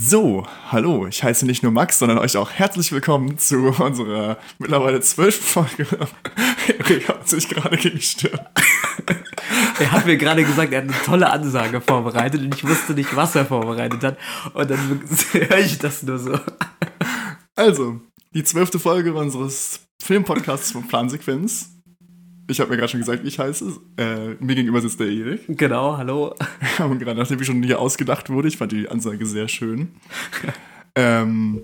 So, hallo, ich heiße nicht nur Max, sondern euch auch herzlich willkommen zu unserer mittlerweile zwölften Folge. Erik hat sich gerade Stirn. Er hat mir gerade gesagt, er hat eine tolle Ansage vorbereitet und ich wusste nicht, was er vorbereitet hat. Und dann höre ich das nur so. Also, die zwölfte Folge unseres Filmpodcasts von Plansequenz. Ich habe mir gerade schon gesagt, wie ich heiße. Äh, mir gegenüber sitzt der Erik. Genau, hallo. Und gerade nachdem ich schon hier ausgedacht wurde, ich fand die Ansage sehr schön. ähm,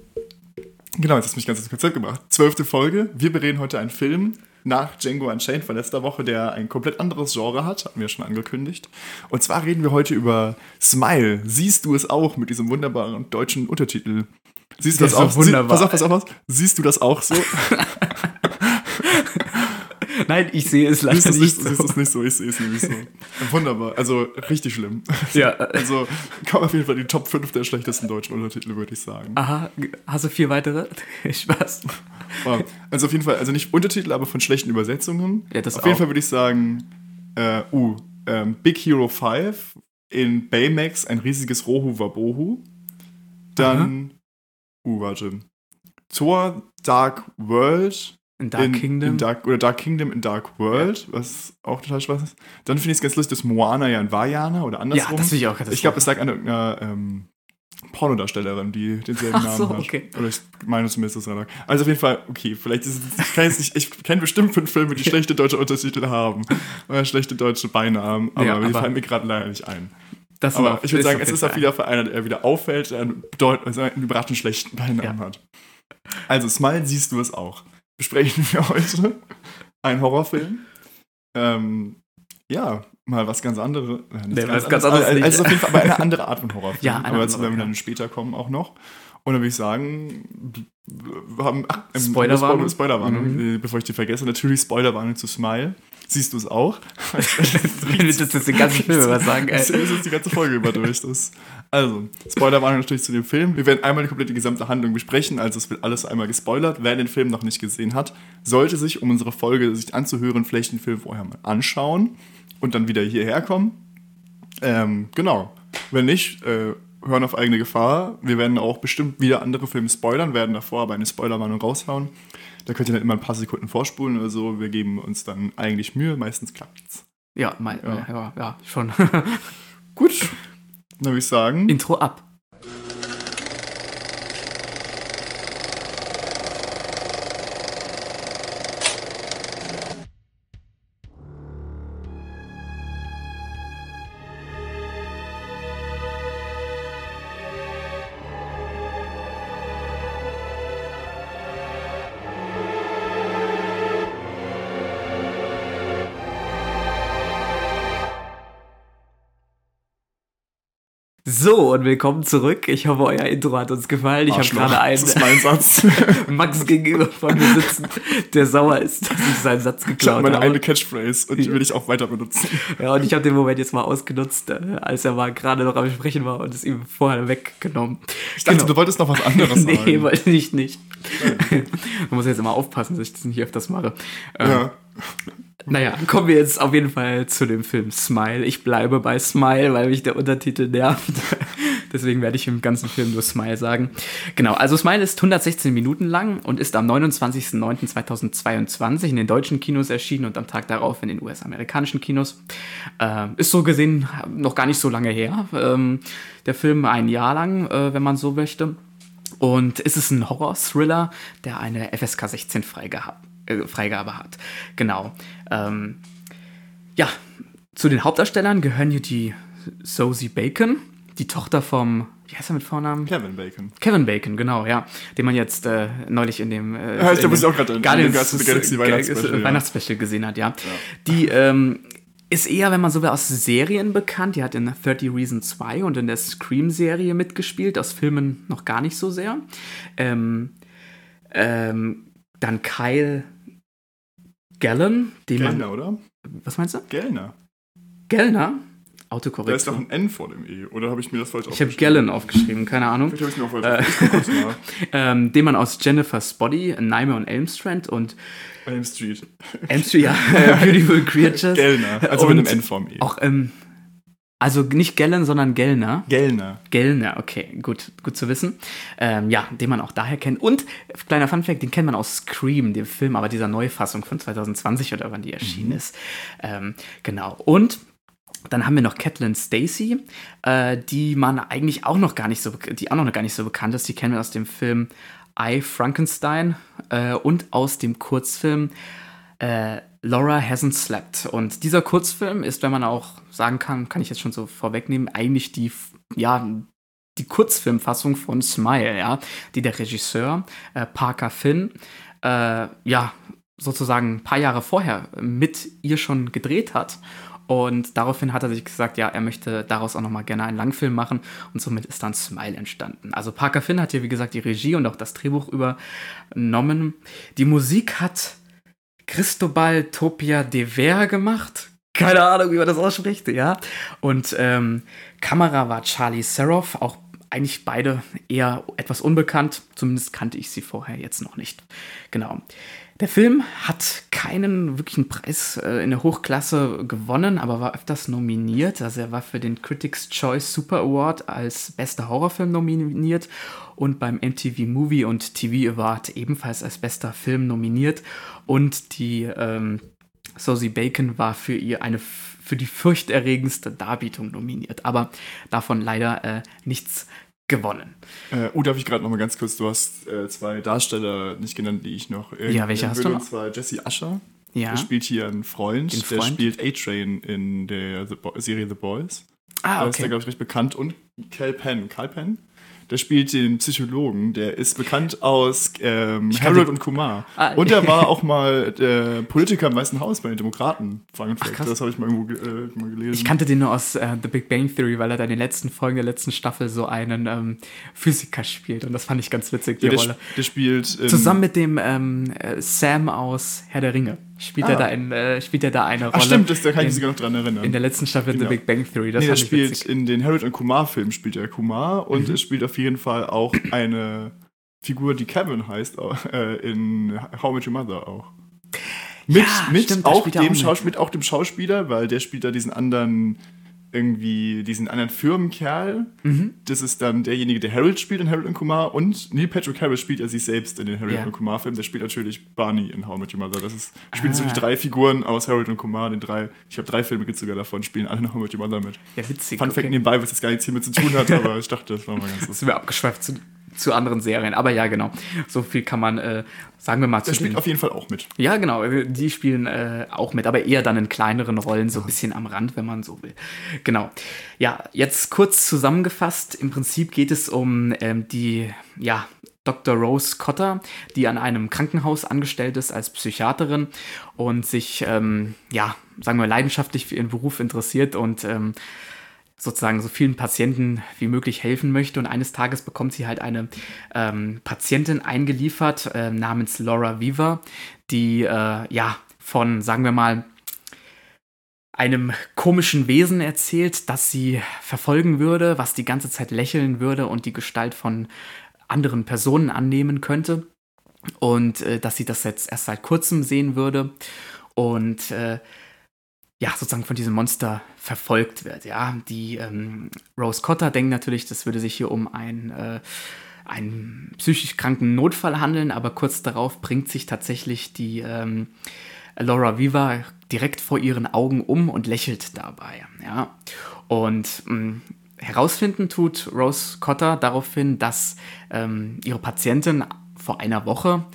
genau, jetzt hast du mich ganz ins Konzept gebracht. Zwölfte Folge. Wir bereden heute einen Film nach Django Unchained von letzter Woche, der ein komplett anderes Genre hat, hatten wir schon angekündigt. Und zwar reden wir heute über Smile. Siehst du es auch mit diesem wunderbaren deutschen Untertitel? Siehst du das, Das auch? so wunderbar. Sie, pass auf, pass auf. Siehst du das auch so? Nein, ich sehe es leider es nicht siehst du es nicht so? Ich sehe es nämlich so. Wunderbar. Also richtig schlimm. Ja. Also kommt auf jeden Fall die Top 5 der schlechtesten deutschen Untertitel, würde ich sagen. Aha, hast du vier weitere? Spaß. Also auf jeden Fall, also nicht Untertitel, aber von schlechten Übersetzungen. Ja, das auf jeden auch. Fall würde ich sagen, äh, uh, ähm, Big Hero 5 in Baymax ein riesiges Rohu Wabohu. Dann, uh, warte. Thor Dark World In Dark in, Kingdom. In Dark, oder Dark Kingdom in Dark World, was auch total Spaß ist. Dann finde ich es ganz lustig, dass Moana ja in Vajana oder ja, andersrum. das finde ich auch ich glaube, es lag an irgendeiner ähm, Pornodarstellerin, die denselben Ach Namen so, hat. okay. Oder ich meine zumindest, dass es lag. Also auf jeden Fall, okay, vielleicht ist es, ich, kann jetzt nicht, ich kenne bestimmt fünf Filme, die schlechte deutsche Untertitel haben. Oder schlechte deutsche Beinamen, aber Ja, die aber- fallen mir gerade leider nicht ein. Das Aber war- ich würde sagen, es ist auch Fall wieder für einer, der wieder auffällt, der einen, bedeut- also einen überraschend schlechten Beinamen Ja. hat. Also, Smile siehst du es auch. Besprechen wir heute einen Horrorfilm. Ähm, ja, mal was ganz anderes. Äh, Nee, was ganz anderes Also, also auf jeden Fall aber eine andere Art von Horrorfilm. Ja, aber dazu werden wir ja. dann später kommen auch noch. Und dann würde ich sagen, wir haben ach, ähm, Spoilerwarnung? Spoilerwarnung, Mhm. äh, bevor ich die vergesse. Natürlich Spoilerwarnung zu Smile. Siehst du es auch? Wenn wir das jetzt den ganzen Film über sagen, Das ey. ist jetzt die ganze Folge über durch. Das. Also, Spoilerwarnung natürlich zu dem Film. Wir werden einmal die komplette gesamte Handlung besprechen, also es wird alles einmal gespoilert. Wer den Film noch nicht gesehen hat, sollte sich, um unsere Folge sich anzuhören, vielleicht den Film vorher mal anschauen und dann wieder hierher kommen. Ähm, genau. Wenn nicht, äh, hören auf eigene Gefahr. Wir werden auch bestimmt wieder andere Filme spoilern, werden davor aber eine Spoilerwarnung raushauen. Da könnt ihr dann immer ein paar Sekunden vorspulen oder so. Wir geben uns dann eigentlich Mühe, meistens klappt's. Ja, mein, Ja. ja. ja, schon. Gut, dann würde ich sagen. Intro ab. So, und willkommen zurück. Ich hoffe, euer Intro hat uns gefallen. Ich habe gerade einen Das ist mein Satz. Max gegenüber von mir sitzen, der sauer ist, dass ich seinen Satz Ich habe geklaut meine habe. eine Catchphrase und die will ich auch weiter benutzen. Ja, und ich habe den Moment jetzt mal ausgenutzt, äh, als er mal gerade noch am Sprechen war und es ihm vorher weggenommen. Ich dachte, du wolltest noch was anderes nee, sagen. wollte ich nicht. Man muss jetzt immer aufpassen, dass ich das nicht öfters mache. Ähm, ja. Naja, kommen wir jetzt auf jeden Fall zu dem Film Smile. Ich bleibe bei Smile, weil mich der Untertitel nervt. Deswegen werde ich im ganzen Film nur Smile sagen. Genau, also Smile ist 116 Minuten lang und ist am 29.09.2022 in den deutschen Kinos erschienen und am Tag darauf in den US-amerikanischen Kinos. Ähm, ist so gesehen noch gar nicht so lange her. Ähm, der Film ein Jahr lang, äh, wenn man so möchte. Und es ist ein Horror-Thriller, der eine FSK 16 Freigabe, äh, Freigabe hat. Genau. Ähm, ja, zu den Hauptdarstellern gehören hier die Sosie Bacon, die Tochter vom, wie heißt er mit Vornamen? Kevin Bacon. Kevin Bacon, genau, ja. Den man jetzt äh, neulich in dem äh, Ja, ich in dem auch gerade an- Guardians of the Galaxy Weihnachtsspecial, ja. Weihnachtsspecial gesehen hat, ja. Die ähm, ist eher, wenn man so will, aus Serien bekannt. Die hat in 30 Reasons 2 und in der Scream-Serie mitgespielt, aus Filmen noch gar nicht so sehr. Ähm, ähm, dann Kyle Gallen, den Gellner, man. oder? Was meinst du? Gellner. Gellner? Da ist doch ein N vor dem E. Oder habe ich mir das falsch Ich habe Gallen aufgeschrieben, keine Ahnung. Vielleicht habe ich mir auch falsch aufgeschrieben. Ich. Ähm, den man aus Jennifer's Body, Nightmare on Elm Street und Elm Street. Elm Street, ja, Beautiful Creatures. Gellner. Also mit Und einem N vorm E. Auch ähm, Also nicht Gellen, sondern Gellner. Gellner. Gellner, okay, gut, gut zu wissen. Ähm, ja, den man auch daher kennt. Und, kleiner Funfact, den kennt man aus Scream, dem Film, aber dieser Neufassung von 2020 oder wann die erschienen mhm. ist. Ähm, genau. Und dann haben wir noch Catelyn Stacy, äh, die man eigentlich auch noch gar nicht so, die auch noch gar nicht so bekannt ist. Die kennen wir aus dem Film I Frankenstein äh, und aus dem Kurzfilm äh, Laura Hasn't Slept. Und dieser Kurzfilm ist, wenn man auch sagen kann, kann ich jetzt schon so vorwegnehmen, eigentlich die, ja, die Kurzfilmfassung von Smile, ja, die der Regisseur äh, Parker Finn, äh, ja, sozusagen ein paar Jahre vorher mit ihr schon gedreht hat. Und daraufhin hat er sich gesagt, ja, er möchte daraus auch nochmal gerne einen Langfilm machen. Und somit ist dann Smile entstanden. Also Parker Finn hat hier, wie gesagt, die Regie und auch das Drehbuch übernommen. Die Musik hat Cristobal Topia de Ver gemacht. Keine Ahnung, wie man das ausspricht, ja. Und ähm, Kamera war Charlie Seroff, auch eigentlich beide eher etwas unbekannt. Zumindest kannte ich sie vorher jetzt noch nicht. Genau. Der Film hat keinen wirklichen Preis äh, in der Hochklasse gewonnen, aber war öfters nominiert. Also er war für den Critics' Choice Super Award als bester Horrorfilm nominiert und beim MTV Movie und TV Award ebenfalls als bester Film nominiert. Und die ähm, Sosie Bacon war für ihr eine für die furchterregendste Darbietung nominiert, aber davon leider äh, nichts gewonnen. Äh, oh, darf ich gerade noch mal ganz kurz, du hast äh, zwei Darsteller nicht genannt, die ich noch äh, Ja, welche hast du noch? Und zwar Jesse Usher. Ja. Der spielt hier einen Freund, Freund? der spielt A-Train in der The Serie The Boys. Ah, okay. Da ist der, glaube ich, recht bekannt. Und Cal Penn. Cal Penn? Der spielt den Psychologen, der ist bekannt aus ähm, Harold und Kumar. Ah, und er war auch mal der Politiker im Weißen Haus bei den Demokraten. Ach, das habe ich mal irgendwo äh, mal gelesen. Ich kannte den nur aus äh, The Big Bang Theory, weil er da in den letzten Folgen der letzten Staffel so einen ähm, Physiker spielt. Und das fand ich ganz witzig, die ja, der Rolle. Der spielt. Zusammen mit dem ähm, äh, Sam aus Herr der Ringe spielt, ah. er da in, äh, spielt er da eine Rolle. Ach stimmt, das, da kann ich mich sogar noch dran erinnern. In der letzten Staffel genau. The Big Bang Theory. Das nee, er spielt witzig. in den Harold und Kumar Filmen spielt er Kumar und mhm. es spielt auf jeden Fall auch eine Figur, die Kevin heißt, äh, in How Met Your Mother auch. Mit, ja, mit, stimmt, auch dem auch mit auch dem Schauspieler, weil der spielt da diesen anderen irgendwie diesen anderen Firmenkerl. Mhm. Das ist dann derjenige, der Harold spielt in Harold und Kumar. Und Neil Patrick Harris spielt ja sich selbst in den Harold ja. und Kumar-Filmen. Der spielt natürlich Barney in How Much Your Mother. Das ist, spielen ah. so die drei Figuren aus Harold und Kumar. Den drei, ich habe drei Filme sogar davon, spielen alle in How Much Your Mother mit. Ja, witzig. Fun okay. Fact nebenbei, was das gar nichts hiermit zu tun hat, aber ich dachte, das war mal ganz lustig. Sind wir abgeschweift zu zu anderen Serien. Aber ja, genau. So viel kann man, äh, sagen wir mal, zu. Der spielt auf jeden Fall auch mit. Ja, genau. Die spielen äh, auch mit, aber eher dann in kleineren Rollen, so ein bisschen am Rand, wenn man so will. Genau. Ja, jetzt kurz zusammengefasst. Im Prinzip geht es um ähm, die, ja, Dr. Rose Cotter, die an einem Krankenhaus angestellt ist als Psychiaterin und sich, ähm, ja, sagen wir, leidenschaftlich für ihren Beruf interessiert und ähm, sozusagen so vielen Patienten wie möglich helfen möchte. Und eines Tages bekommt sie halt eine ähm, Patientin eingeliefert äh, namens Laura Weaver, die äh, ja von, sagen wir mal, einem komischen Wesen erzählt, das sie verfolgen würde, was die ganze Zeit lächeln würde und die Gestalt von anderen Personen annehmen könnte. Und äh, dass sie das jetzt erst seit kurzem sehen würde. Und äh, ja, sozusagen von diesem Monster verfolgt wird. Ja, die ähm, Rose Cotter denkt natürlich, das würde sich hier um ein, äh, einen psychisch kranken Notfall handeln, aber kurz darauf bringt sich tatsächlich die ähm, Laura Viva direkt vor ihren Augen um und lächelt dabei. Ja, und mh, mm, herausfinden tut Rose Cotter daraufhin, dass ähm, ihre Patientin vor einer Woche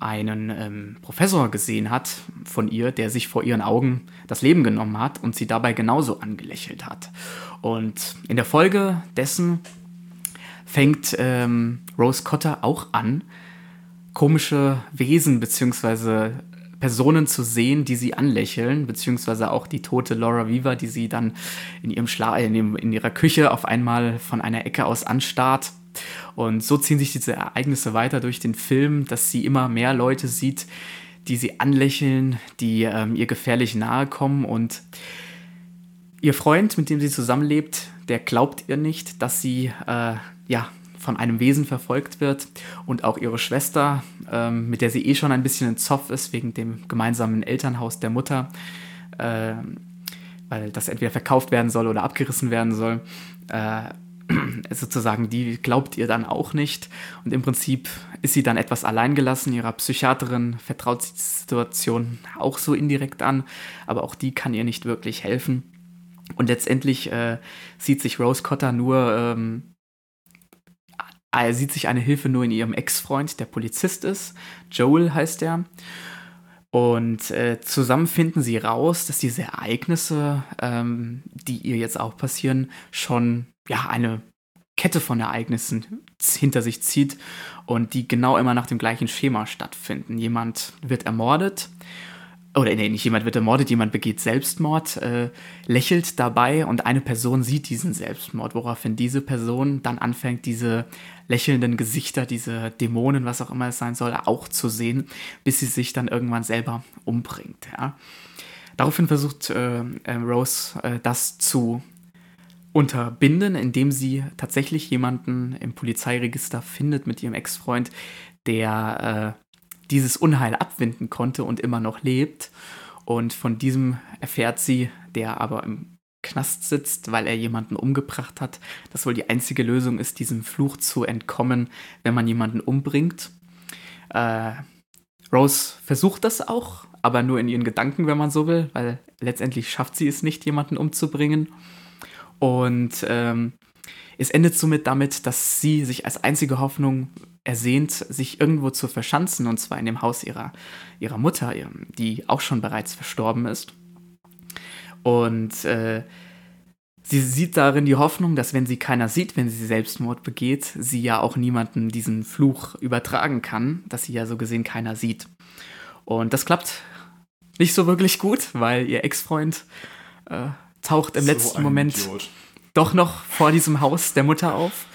einen ähm, Professor gesehen hat von ihr, der sich vor ihren Augen das Leben genommen hat und sie dabei genauso angelächelt hat. Und in der Folge dessen fängt ähm, Rose Cotter auch an, komische Wesen bzw. Personen zu sehen, die sie anlächeln, beziehungsweise auch die tote Laura Viva, die sie dann in ihrem Schla in, in ihrer Küche auf einmal von einer Ecke aus anstarrt und so ziehen sich diese Ereignisse weiter durch den Film, dass sie immer mehr Leute sieht, die sie anlächeln, die ähm, ihr gefährlich nahe kommen und ihr Freund, mit dem sie zusammenlebt, der glaubt ihr nicht, dass sie äh, ja von einem Wesen verfolgt wird und auch ihre Schwester, ähm, mit der sie eh schon ein bisschen in Zoff ist wegen dem gemeinsamen Elternhaus der Mutter, äh, weil das entweder verkauft werden soll oder abgerissen werden soll. Äh, sozusagen, die glaubt ihr dann auch nicht. Und im Prinzip ist sie dann etwas alleingelassen. Ihrer Psychiaterin vertraut sie die Situation auch so indirekt an, aber auch die kann ihr nicht wirklich helfen. Und letztendlich äh, sieht sich Rose Cotter nur, ähm, er sieht sich eine Hilfe nur in ihrem Ex-Freund, der Polizist ist. Joel heißt er. Und äh, zusammen finden sie raus, dass diese Ereignisse, ähm, die ihr jetzt auch passieren, schon ja eine Kette von Ereignissen hinter sich zieht und die genau immer nach dem gleichen Schema stattfinden. Jemand wird ermordet oder nee, nicht jemand wird ermordet, jemand begeht Selbstmord, äh, lächelt dabei und eine Person sieht diesen Selbstmord, woraufhin diese Person dann anfängt, diese lächelnden Gesichter, diese Dämonen, was auch immer es sein soll, auch zu sehen, bis sie sich dann irgendwann selber umbringt. Ja. Daraufhin versucht äh, äh Rose äh, das zu unterbinden, indem sie tatsächlich jemanden im Polizeiregister findet mit ihrem Ex-Freund, der äh, dieses Unheil abwinden konnte und immer noch lebt. Und von diesem erfährt sie, der aber im Knast sitzt, weil er jemanden umgebracht hat, dass wohl die einzige Lösung ist, diesem Fluch zu entkommen, wenn man jemanden umbringt. Äh, Rose versucht das auch, aber nur in ihren Gedanken, wenn man so will, weil letztendlich schafft sie es nicht, jemanden umzubringen. Und ähm, es endet somit damit, dass sie sich als einzige Hoffnung ersehnt, sich irgendwo zu verschanzen, und zwar in dem Haus ihrer, ihrer Mutter, die auch schon bereits verstorben ist. Und äh, sie sieht darin die Hoffnung, dass wenn sie keiner sieht, wenn sie Selbstmord begeht, sie ja auch niemanden diesen Fluch übertragen kann, dass sie ja so gesehen keiner sieht. Und das klappt nicht so wirklich gut, weil ihr Ex-Freund äh, taucht im so letzten Moment Idiot. doch noch vor diesem Haus der Mutter auf,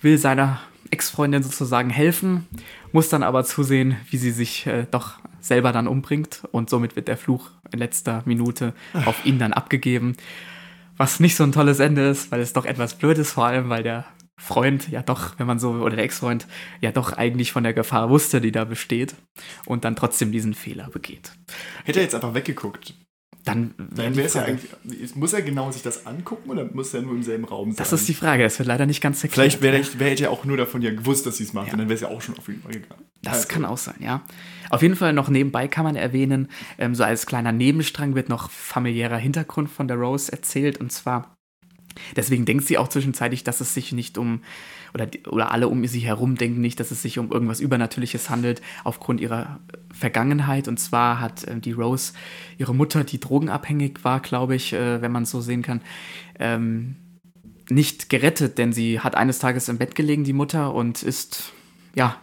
will seiner Ex-Freundin sozusagen helfen, muss dann aber zusehen, wie sie sich äh, doch selber dann umbringt und somit wird der Fluch in letzter Minute auf ihn dann abgegeben. Was nicht so ein tolles Ende ist, weil es doch etwas blöd ist, vor allem weil der Freund ja doch, wenn man so, oder der Ex-Freund ja doch eigentlich von der Gefahr wusste, die da besteht und dann trotzdem diesen Fehler begeht. Hätte er jetzt einfach weggeguckt, dann, wäre es ja eigentlich. Muss er genau sich das angucken oder muss er nur im selben Raum sein? Das ist die Frage, das wird leider nicht ganz erklärt. Vielleicht wäre wär, wär er auch nur davon ja gewusst, dass sie es macht ja. und dann wäre es ja auch schon auf jeden Fall gegangen. Das also. kann auch sein, ja. Auf jeden Fall noch nebenbei kann man erwähnen, ähm, so als kleiner Nebenstrang wird noch familiärer Hintergrund von der Rose erzählt und zwar. Deswegen denkt sie auch zwischenzeitlich, dass es sich nicht um oder, oder alle um sie herum denken nicht, dass es sich um irgendwas Übernatürliches handelt, aufgrund ihrer Vergangenheit. Und zwar hat äh, die Rose ihre Mutter, die drogenabhängig war, glaube ich, äh, wenn man es so sehen kann, ähm, nicht gerettet, denn sie hat eines Tages im Bett gelegen, die Mutter, und ist, ja,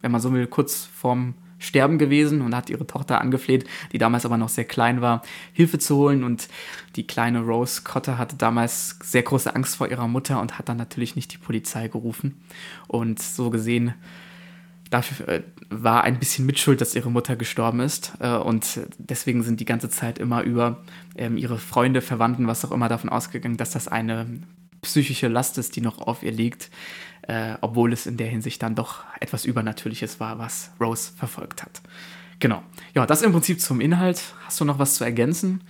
wenn man so will, kurz vorm sterben gewesen und hat ihre Tochter angefleht, die damals aber noch sehr klein war, Hilfe zu holen. Und die kleine Rose Cotter hatte damals sehr große Angst vor ihrer Mutter und hat dann natürlich nicht die Polizei gerufen. Und so gesehen dafür äh, war ein bisschen Mitschuld, dass ihre Mutter gestorben ist. Äh, und deswegen sind die ganze Zeit immer über ähm, ihre Freunde, Verwandten, was auch immer davon ausgegangen, dass das eine psychische Last ist, die noch auf ihr liegt äh, obwohl es in der Hinsicht dann doch etwas Übernatürliches war, was Rose verfolgt hat. Genau. Ja, das im Prinzip zum Inhalt. Hast du noch was zu ergänzen?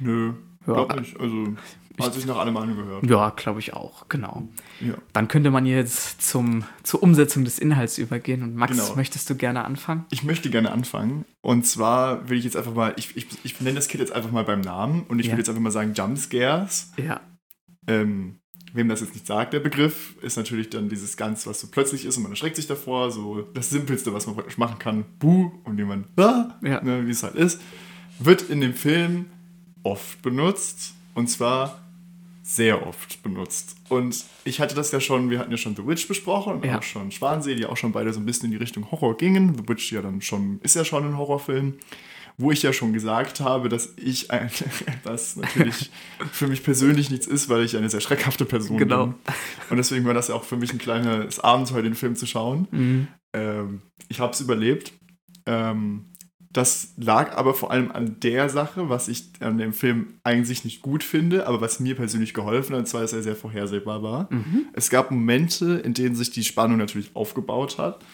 Nö, ja. glaub nicht. Also hat sich nach allem angehört. Ja, glaube ich auch, genau. Ja. Dann könnte man jetzt zum, zur Umsetzung des Inhalts übergehen. Und Max, genau. möchtest du gerne anfangen? Ich möchte gerne anfangen. Und zwar will ich jetzt einfach mal, ich, ich, ich nenne das Kind jetzt einfach mal beim Namen und ich ja. will jetzt einfach mal sagen Jumpscares. Ja. Ähm, wem das jetzt nicht sagt, der Begriff, ist natürlich dann dieses ganz, was so plötzlich ist und man erschreckt sich davor, so das Simpelste, was man praktisch machen kann, buh, und jemand, ah, ja. ne, wie es halt ist, wird in dem Film oft benutzt und zwar sehr oft benutzt. Und ich hatte das ja schon, wir hatten ja schon The Witch besprochen und ja. auch schon Schwansee, die auch schon beide so ein bisschen in die Richtung Horror gingen. The Witch ja dann schon, ist ja schon ein Horrorfilm wo ich ja schon gesagt habe, dass ich ein, was natürlich für mich persönlich nichts ist, weil ich eine sehr schreckhafte Person genau. bin. Und deswegen war das ja auch für mich ein kleines Abenteuer, den Film zu schauen. Mhm. Ähm, ich habe es überlebt. Ähm, das lag aber vor allem an der Sache, was ich an dem Film eigentlich nicht gut finde, aber was mir persönlich geholfen hat, und zwar, dass er sehr vorhersehbar war. Mhm. Es gab Momente, in denen sich die Spannung natürlich aufgebaut hat.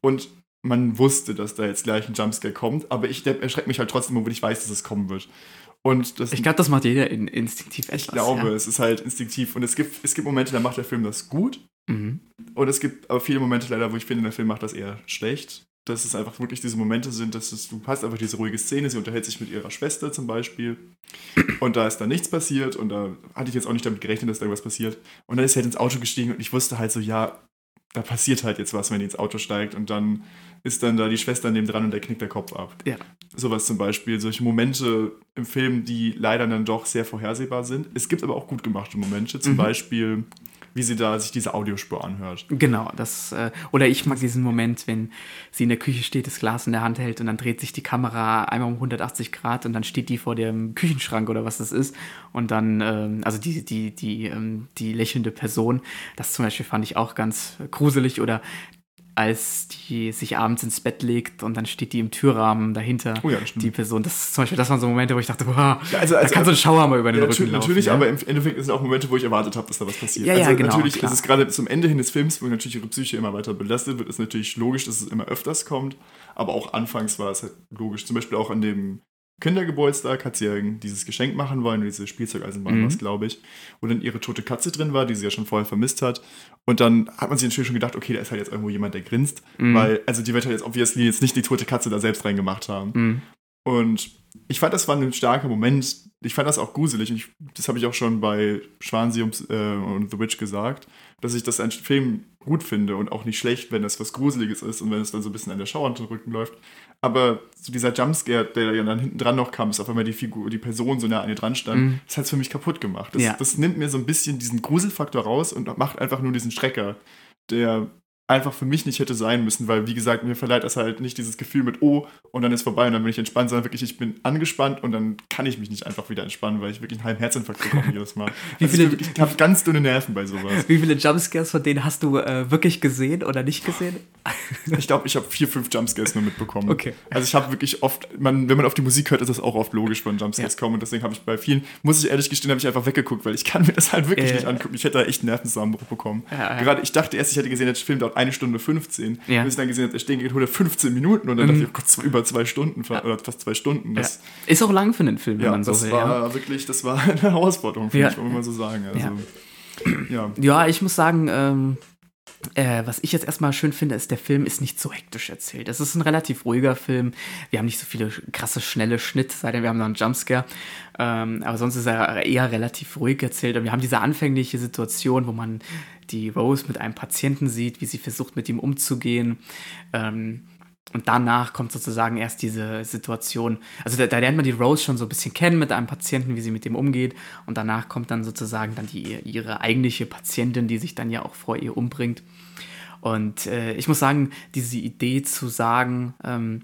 Und man wusste, dass da jetzt gleich ein Jumpscare kommt, aber ich erschrecke mich halt trotzdem, obwohl ich weiß, dass es kommen wird. Und das, ich glaube, das macht jeder in, instinktiv etwas. Ich glaube, ja. es ist halt instinktiv. Und es gibt, es gibt Momente, da macht der Film das gut. Mhm. Und es gibt aber viele Momente leider, wo ich finde, der Film macht das eher schlecht. Dass es einfach wirklich diese Momente sind, dass es, du hast einfach diese ruhige Szene, sie unterhält sich mit ihrer Schwester zum Beispiel. Und da ist dann nichts passiert und da hatte ich jetzt auch nicht damit gerechnet, dass da irgendwas passiert. Und dann ist sie halt ins Auto gestiegen und ich wusste halt so, ja, da passiert halt jetzt was, wenn die ins Auto steigt und dann ist dann da die Schwester neben dran und der knickt der Kopf ab. Ja. Sowas zum Beispiel, solche Momente im Film, die leider dann doch sehr vorhersehbar sind. Es gibt aber auch gut gemachte Momente, zum mhm. Beispiel wie sie da sich diese Audiospur anhört. Genau, das äh, oder ich mag diesen Moment, wenn sie in der Küche steht, das Glas in der Hand hält und dann dreht sich die Kamera einmal um 180 Grad und dann steht die vor dem Küchenschrank oder was das ist und dann ähm, also die die die ähm, die lächelnde Person, das zum Beispiel fand ich auch ganz gruselig oder als die sich abends ins Bett legt und dann steht die im Türrahmen dahinter, oh ja, die Person. Das ist zum Beispiel, das waren so Momente, wo ich dachte, boah, ja, also, also, da kann so ein Schauer mal über den ja, Rücken laufen. Natürlich, ja? aber im Endeffekt sind auch Momente, wo ich erwartet habe, dass da was passiert. Ja, also ja, genau, natürlich, klar. ist gerade zum Ende hin des Films, wo natürlich ihre Psyche immer weiter belastet wird, ist natürlich logisch, dass es immer öfters kommt. Aber auch anfangs war es halt logisch. Zum Beispiel auch an dem Kindergeburtstag hat sie ja dieses Geschenk machen wollen, diese Spielzeugeisenbahn, mhm. was glaube ich, wo dann ihre tote Katze drin war, die sie ja schon vorher vermisst hat. Und dann hat man sich natürlich schon gedacht, okay, da ist halt jetzt irgendwo jemand, der grinst, mhm. weil, also die wird halt jetzt obviously jetzt nicht die tote Katze da selbst reingemacht haben. Mhm. Und ich fand, das war ein starker Moment. Ich fand das auch gruselig. Und ich, das habe ich auch schon bei Schwansi äh, und The Witch gesagt, dass ich das einen Film gut finde und auch nicht schlecht, wenn es was Gruseliges ist und wenn es dann so ein bisschen an der Schau unter den Rücken läuft. Aber so dieser Jumpscare, der ja dann hinten dran noch kam, ist auf einmal die Figur, die Person so nah an ihr dran stand, mm. das hat es für mich kaputt gemacht. Das, ja. das nimmt mir so ein bisschen diesen Gruselfaktor raus und macht einfach nur diesen Schrecker, der einfach für mich nicht hätte sein müssen, weil, wie gesagt, mir verleiht das halt nicht dieses Gefühl mit, oh, und dann ist vorbei und dann bin ich entspannt, sondern wirklich, ich bin angespannt und dann kann ich mich nicht einfach wieder entspannen, weil ich wirklich einen halben Herzinfarkt bekomme jedes Mal. wie also viele, ich, habe ganz dünne Nerven bei sowas. Wie viele Jumpscares von denen hast du äh, wirklich gesehen oder nicht gesehen? ich glaube, ich habe vier, fünf Jumpscares nur mitbekommen. Okay. Also ich habe wirklich oft, man, wenn man auf die Musik hört, ist das auch oft logisch, wenn Jumpscares ja. kommen und deswegen habe ich bei vielen, muss ich ehrlich gestehen, habe ich einfach weggeguckt, weil ich kann mir das halt wirklich äh, nicht angucken. Ich hätte da echt einen Nervenzusammenbruch bekommen. Ja, ja. Gerade, ich dachte erst, ich hätte gesehen, der Film dauert eine Stunde 15 15. Ja. Bis ich dann gesehen habe, der Stehen geht 115 Minuten und dann mhm. dachte ich, oh Gott, über zwei Stunden oder fast zwei Stunden. Das, ja. Ist auch lang für einen Film, wenn ja, man so das will. Das war wirklich, das war eine Herausforderung für mich, wollen wir mal so sagen. Also, ja. ja. ich muss sagen, ähm, äh, was ich jetzt erstmal schön finde, ist, der Film ist nicht so hektisch erzählt. Es ist ein relativ ruhiger Film. Wir haben nicht so viele krasse, schnelle Schnitte, sei denn wir haben noch einen Jumpscare. Ähm, aber sonst ist er eher relativ ruhig erzählt. Und wir haben diese anfängliche Situation, wo man die Rose mit einem Patienten sieht, wie sie versucht, mit ihm umzugehen. Ähm, und danach kommt sozusagen erst diese Situation. Also da, da, lernt man die Rose schon so ein bisschen kennen mit einem Patienten, wie sie mit dem umgeht. Und danach kommt dann sozusagen dann die, ihre eigentliche Patientin, die sich dann ja auch vor ihr umbringt. Und äh, ich muss sagen, diese Idee zu sagen, ähm,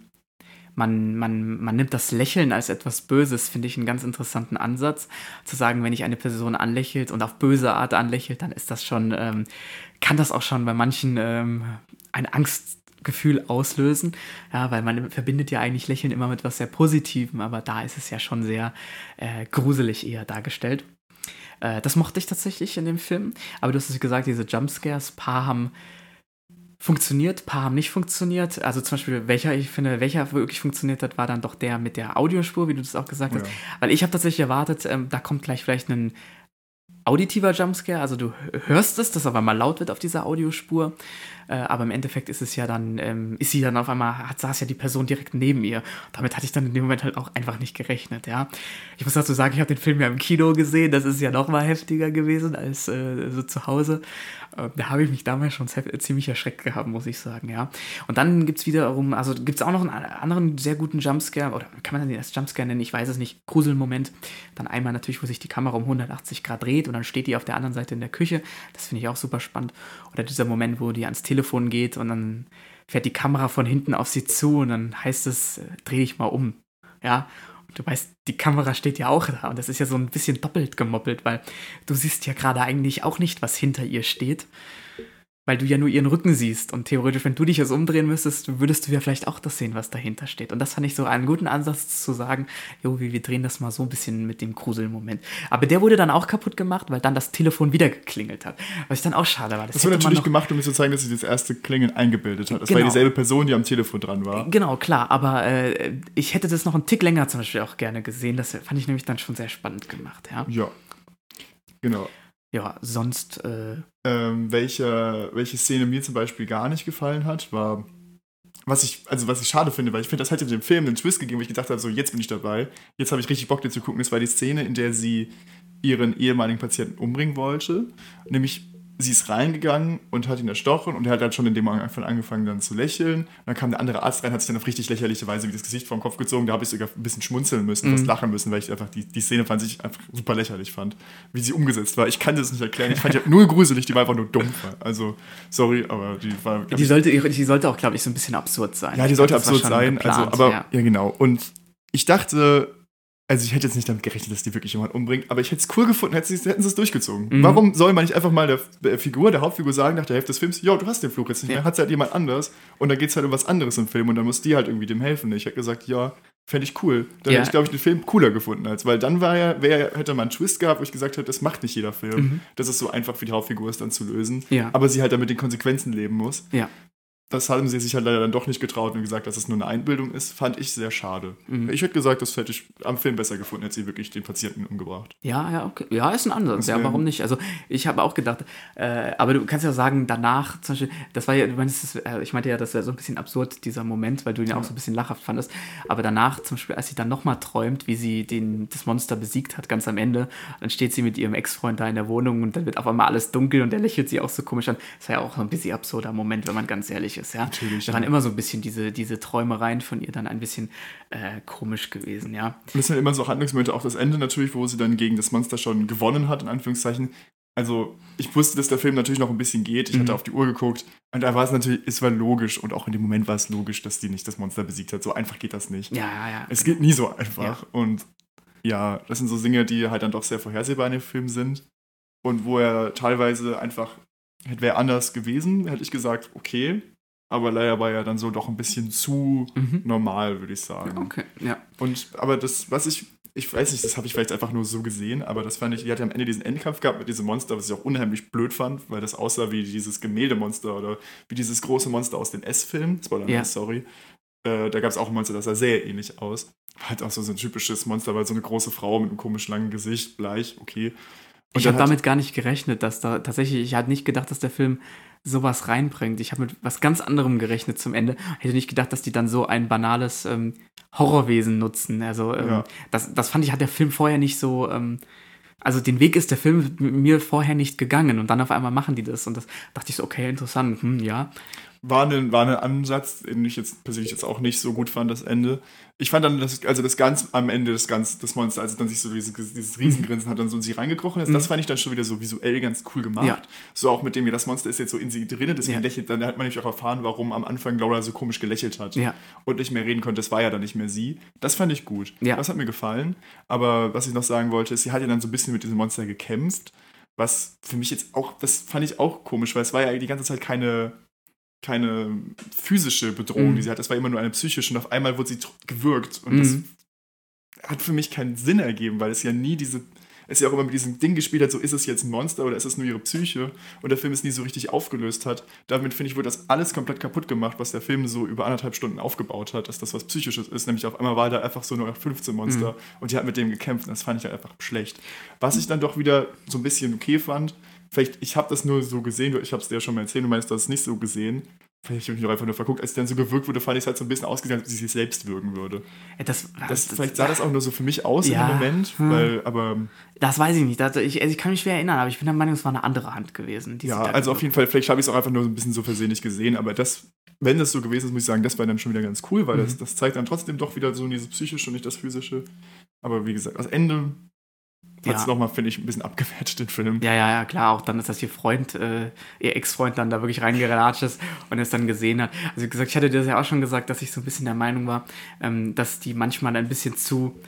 man, man, man nimmt das Lächeln als etwas Böses, finde ich einen ganz interessanten Ansatz. Zu sagen, wenn ich eine Person anlächelt und auf böse Art anlächelt, dann ist das schon, ähm, kann das auch schon bei manchen ähm, eine Angstgefühl auslösen. Ja, weil man verbindet ja eigentlich Lächeln immer mit was sehr Positivem, aber da ist es ja schon sehr äh, gruselig eher dargestellt. Äh, das mochte ich tatsächlich in dem Film. Aber du hast es gesagt, diese Jumpscares, paar haben funktioniert, paar haben nicht funktioniert. Also zum Beispiel, welcher, ich finde, welcher wirklich funktioniert hat, war dann doch der mit der Audiospur, wie du das auch gesagt hast. Weil ich habe tatsächlich erwartet, ähm, da kommt gleich vielleicht ein auditiver Jumpscare, also du hörst es, dass auf einmal laut wird auf dieser Audiospur, äh, aber im Endeffekt ist es ja dann, ähm, ist sie dann auf einmal, hat, saß ja die Person direkt neben ihr. Damit hatte ich dann in dem Moment halt auch einfach nicht gerechnet, ja. Ich muss dazu sagen, ich habe den Film ja im Kino gesehen, das ist ja noch mal heftiger gewesen als äh, so zu Hause. Äh, da habe ich mich damals schon ziemlich erschreckt gehabt, muss ich sagen, ja. Und dann gibt es wiederum, also gibt es auch noch einen anderen sehr guten Jumpscare, oder kann man den als Jumpscare nennen, ich weiß es nicht, Gruselmoment. Dann einmal natürlich, wo sich die Kamera um 180 Grad dreht und dann steht die auf der anderen Seite in der Küche. Das finde ich auch super spannend. Oder dieser Moment, wo die ans Telefon geht und dann fährt die Kamera von hinten auf sie zu und dann heißt es, äh, dreh dich mal um. Ja, du weißt, die Kamera steht ja auch da und das ist ja so ein bisschen doppelt gemoppelt, weil du siehst ja gerade eigentlich auch nicht, was hinter ihr steht. Weil du ja nur ihren Rücken siehst. Und theoretisch, wenn du dich jetzt umdrehen müsstest, würdest du ja vielleicht auch das sehen, was dahinter steht. Und das fand ich so einen guten Ansatz zu sagen, jo, wir, wir drehen das mal so ein bisschen mit dem Gruselmoment. Aber der wurde dann auch kaputt gemacht, weil dann das Telefon wieder geklingelt hat. Was ich dann auch schade war. Das, das wurde natürlich gemacht, um zu zeigen, dass sich das erste Klingeln eingebildet hat. Das genau. war dieselbe Person, die am Telefon dran war. Genau, klar. Aber äh, ich hätte das noch einen Tick länger zum Beispiel auch gerne gesehen. Das fand ich nämlich dann schon sehr spannend gemacht, ja. Ja. Genau ja, sonst. Äh ähm, welche, welche Szene mir zum Beispiel gar nicht gefallen hat, war, was ich, also was ich schade finde, weil ich finde, das hat ja dem Film einen Twist gegeben, wo ich gedacht habe, so jetzt bin ich dabei, jetzt habe ich richtig Bock, dir zu gucken. Das war die Szene, in der sie ihren ehemaligen Patienten umbringen wollte. Nämlich sie ist reingegangen und hat ihn erstochen und er hat dann schon in dem Moment angefangen dann zu lächeln. Und dann kam der andere Arzt rein, hat sich dann auf richtig lächerliche Weise wie das Gesicht vom Kopf gezogen. Da habe ich sogar ein bisschen schmunzeln müssen, mhm. fast lachen müssen, weil ich einfach die, die Szene fand ich einfach super lächerlich fand, wie sie umgesetzt war. Ich kann das nicht erklären. Ich fand die nur gruselig, die war einfach nur dumm. Also, sorry, aber die war. Die sollte, die sollte auch, glaube ich, so ein bisschen absurd sein. Ja, die sollte absurd sein. Also, geplant, also, aber ja. ja, genau. Und ich dachte, also ich hätte jetzt nicht damit gerechnet, dass die wirklich jemand umbringt, aber ich hätte es cool gefunden, hätten sie, hätten sie es durchgezogen. Mhm. Warum soll man nicht einfach mal der, der, Figur, der Hauptfigur sagen nach der Hälfte des Films, jo, du hast den Fluch jetzt nicht ja. mehr, hat es halt jemand anders und dann geht es halt um was anderes im Film und dann muss die halt irgendwie dem helfen. Ich hätte gesagt, ja, fände ich cool. Dann ja. hätte ich, glaube ich, den Film cooler gefunden, als weil dann war ja, wär, hätte man einen Twist gehabt, wo ich gesagt hätte, das macht nicht jeder Film. Mhm. Das ist so einfach für die Hauptfigur ist dann zu lösen. Ja. Aber sie halt dann mit den Konsequenzen leben muss. Ja das haben sie sich halt leider dann doch nicht getraut und gesagt, dass es nur eine Einbildung ist, fand ich sehr schade. Mhm. Ich hätte gesagt, das hätte ich am Film besser gefunden, hätte sie wirklich den Patienten umgebracht. Ja, ja, okay. Ja, ist ein Ansatz. Ja, warum nicht? Also ich habe auch gedacht, äh, aber du kannst ja sagen, danach, zum Beispiel, das war ja, du meinst, das, äh, ich meinte ja, das wäre so ein bisschen absurd, dieser Moment, weil du ihn ja. auch so ein bisschen lachhaft fandest. Aber danach, zum Beispiel, als sie dann nochmal träumt, wie sie den, das Monster besiegt hat, ganz am Ende, dann steht sie mit ihrem Ex-Freund da in der Wohnung und dann wird auf einmal alles dunkel und der lächelt sie auch so komisch an. Das war ja auch so ein bisschen absurder Moment, wenn man ganz ehrlich ist, ja. Natürlich. Da waren immer so ein bisschen diese, diese Träumereien von ihr dann ein bisschen äh, komisch gewesen, ja. Und es sind immer so Handlungsmomente, auch das Ende natürlich, wo sie dann gegen das Monster schon gewonnen hat, in Anführungszeichen. Also, ich wusste, dass der Film natürlich noch ein bisschen geht. Ich mhm. hatte auf die Uhr geguckt und da war es natürlich, es war logisch und auch in dem Moment war es logisch, dass die nicht das Monster besiegt hat. So einfach geht das nicht. Ja, ja, ja. Es geht nie so einfach. Ja. Und ja, das sind so Dinge, die halt dann doch sehr vorhersehbar in dem Film sind. Und wo er teilweise einfach, hätte wäre anders gewesen, hätte ich gesagt, okay, aber leider war er dann so doch ein bisschen zu mhm. normal, würde ich sagen. Okay, ja. Und aber das, was ich, ich weiß nicht, das habe ich vielleicht einfach nur so gesehen, aber das fand ich, die hatte am Ende diesen Endkampf gehabt mit diesem Monster, was ich auch unheimlich blöd fand, weil das aussah wie dieses Gemäldemonster oder wie dieses große Monster aus den S-Filmen. Spoiler, ja. sorry. Äh, da gab es auch ein Monster, das sah sehr ähnlich aus. War halt auch so, so ein typisches Monster, weil so eine große Frau mit einem komisch langen Gesicht, bleich, okay. Ich habe damit gar nicht gerechnet, dass da tatsächlich, ich hatte nicht gedacht, dass der Film sowas reinbringt. Ich habe mit was ganz anderem gerechnet zum Ende. Hätte nicht gedacht, dass die dann so ein banales ähm, Horrorwesen nutzen. Also ähm, ja. das, das fand ich, hat der Film vorher nicht so. Ähm, also den Weg ist der Film mir vorher nicht gegangen und dann auf einmal machen die das und das dachte ich so, okay, interessant, hm, ja war ein, war ein Ansatz, den ich jetzt persönlich jetzt auch nicht so gut fand, das Ende. Ich fand dann, dass, also das ganz am Ende des ganz das Monster, als dann sich so dieses, dieses Riesengrinsen hat dann so in sie reingekrochen ist, mhm. das fand ich dann schon wieder so visuell ganz cool gemacht. Ja. So auch mit dem, ja, das Monster ist jetzt so in sie drin, deswegen ja. lächelt, dann hat man nämlich auch erfahren, warum am Anfang Laura so komisch gelächelt hat ja. und nicht mehr reden konnte. Das war ja dann nicht mehr sie. Das fand ich gut. Ja. Das hat mir gefallen. Aber was ich noch sagen wollte, ist, sie hat ja dann so ein bisschen mit diesem Monster gekämpft was für mich jetzt auch, das fand ich auch komisch, weil es war ja die ganze Zeit keine, keine physische Bedrohung, mhm. die sie hat. Das war immer nur eine psychische und auf einmal wurde sie gewürgt. Und mhm. das hat für mich keinen Sinn ergeben, weil es ja nie diese, es ja auch immer mit diesem Ding gespielt hat, so ist es jetzt ein Monster oder ist es nur ihre Psyche und der Film es nie so richtig aufgelöst hat. Damit finde ich, wurde das alles komplett kaputt gemacht, was der Film so über anderthalb Stunden aufgebaut hat, dass das was Psychisches ist. Nämlich auf einmal war da einfach so nur 15 Monster mhm. und die hat mit dem gekämpft und das fand ich halt einfach schlecht. Was ich dann doch wieder so ein bisschen okay fand, vielleicht, ich habe das nur so gesehen, ich habe es dir ja schon mal erzählt, du meinst, du hast es nicht so gesehen. Vielleicht habe ich mich einfach nur verguckt, als sie dann so gewirkt wurde, fand ich es halt so ein bisschen ausgesehen, als ob sie sich selbst wirken würde. Das, das, das, vielleicht sah das auch nur so für mich aus ja, im Moment, hm. weil, aber. Das weiß ich nicht. Das, ich, also ich kann mich schwer erinnern, aber ich bin der Meinung, es war eine andere Hand gewesen. ja, also auf jeden Fall, vielleicht habe ich es auch einfach nur so ein bisschen so versehentlich gesehen, aber das, wenn das so gewesen ist, muss ich sagen, das war dann schon wieder ganz cool, weil mhm. das, das zeigt dann trotzdem doch wieder so dieses psychische und nicht das physische. Aber wie gesagt, das Ende hat es ja. nochmal, finde ich, ein bisschen abgewertet, den Film. Ja, ja, ja, klar. Auch dann ist, dass ihr Freund, äh, ihr Ex-Freund dann da wirklich reingeratscht ist und es dann gesehen hat. Also, wie gesagt, ich hatte dir das ja auch schon gesagt, dass ich so ein bisschen der Meinung war, ähm, dass die manchmal ein bisschen zu,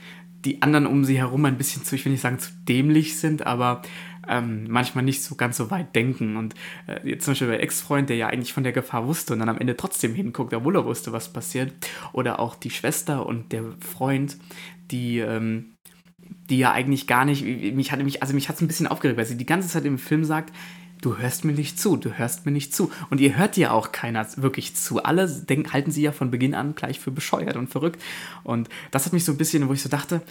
die anderen um sie herum ein bisschen zu, ich will nicht sagen zu dämlich sind, aber ähm, manchmal nicht so ganz so weit denken. Und äh, jetzt zum Beispiel der Ex-Freund, der ja eigentlich von der Gefahr wusste und dann am Ende trotzdem hinguckt, obwohl er wusste, was passiert. Oder auch die Schwester und der Freund, die, ähm, die ja eigentlich gar nicht, mich hatte mich, also mich hat es ein bisschen aufgeregt, weil sie die ganze Zeit im Film sagt, du hörst mir nicht zu, du hörst mir nicht zu. Und ihr hört ja auch keiner wirklich zu. Alle denken, halten sie ja von Beginn an gleich für bescheuert und verrückt. Und das hat mich so ein bisschen, wo ich so dachte,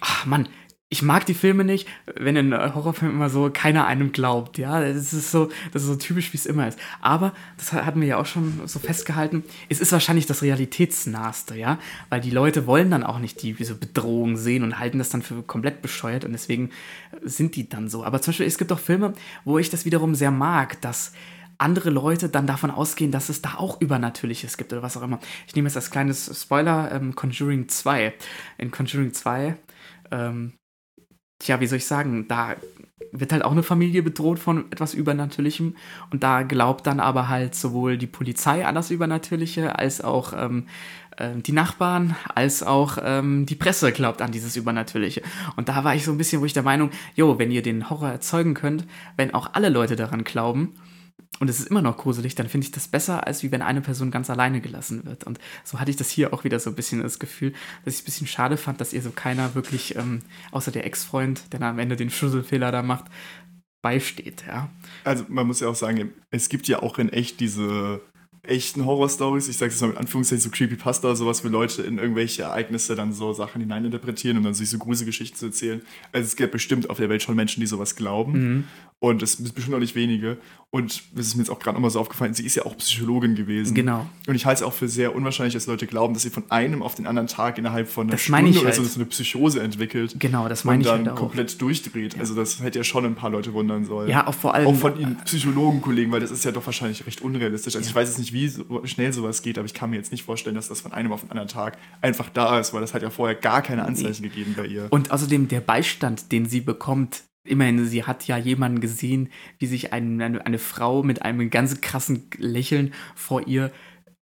ach Mann, ich mag die Filme nicht, wenn in Horrorfilmen immer so keiner einem glaubt, ja, das ist so, das ist so typisch, wie es immer ist. Aber, das hatten wir ja auch schon so festgehalten, es ist wahrscheinlich das Realitätsnahste, ja, weil die Leute wollen dann auch nicht die wie so Bedrohung sehen und halten das dann für komplett bescheuert und deswegen sind die dann so. Aber zum Beispiel, es gibt auch Filme, wo ich das wiederum sehr mag, dass andere Leute dann davon ausgehen, dass es da auch Übernatürliches gibt oder was auch immer. Ich nehme jetzt als kleines Spoiler ähm, Conjuring 2. In Conjuring 2 ähm, tja, wie soll ich sagen, da wird halt auch eine Familie bedroht von etwas Übernatürlichem und da glaubt dann aber halt sowohl die Polizei an das Übernatürliche als auch ähm, äh, die Nachbarn als auch ähm, die Presse glaubt an dieses Übernatürliche. Und da war ich so ein bisschen, wo ich der Meinung, jo, wenn ihr den Horror erzeugen könnt, wenn auch alle Leute daran glauben, und es ist immer noch gruselig, dann finde ich das besser, als wie wenn eine Person ganz alleine gelassen wird. Und so hatte ich das hier auch wieder so ein bisschen das Gefühl, dass ich es ein bisschen schade fand, dass ihr so keiner wirklich, ähm, außer der Ex-Freund, der am Ende den Schlüsselfehler da macht, beisteht, ja. Also man muss ja auch sagen, es gibt ja auch in echt diese echten Horror-Stories, ich sage es mal mit Anführungszeichen, so Creepypasta, sowas, wo Leute in irgendwelche Ereignisse dann so Sachen hineininterpretieren und dann sich so Gruselgeschichten zu erzählen. Also es gibt bestimmt auf der Welt schon Menschen, die sowas glauben. Mhm. Und es sind bestimmt auch nicht wenige. Und das ist mir jetzt auch gerade nochmal so aufgefallen, sie ist ja auch Psychologin gewesen. Genau. Und ich halte es auch für sehr unwahrscheinlich, dass Leute glauben, dass sie von einem auf den anderen Tag innerhalb von einer das Stunde oder halt. so eine Psychose entwickelt. Genau, das meine ich halt Und dann komplett durchdreht. Ja. Also das hätte ja schon ein paar Leute wundern sollen. Ja, auch vor allem. Auch von ihren Psychologenkollegen, weil das ist ja doch wahrscheinlich recht unrealistisch. Also ja. ich weiß jetzt nicht, wie so schnell sowas geht, aber ich kann mir jetzt nicht vorstellen, dass das von einem auf den anderen Tag einfach da ist, weil das hat ja vorher gar keine Anzeichen nee. gegeben bei ihr. Und außerdem der Beistand, den sie bekommt, Immerhin, sie hat ja jemanden gesehen, wie sich ein, eine, eine Frau mit einem ganz krassen Lächeln vor ihr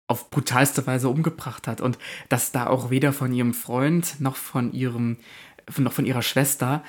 auf brutalste Weise umgebracht hat. Und dass da auch weder von ihrem Freund noch von ihrem, noch von ihrer Schwester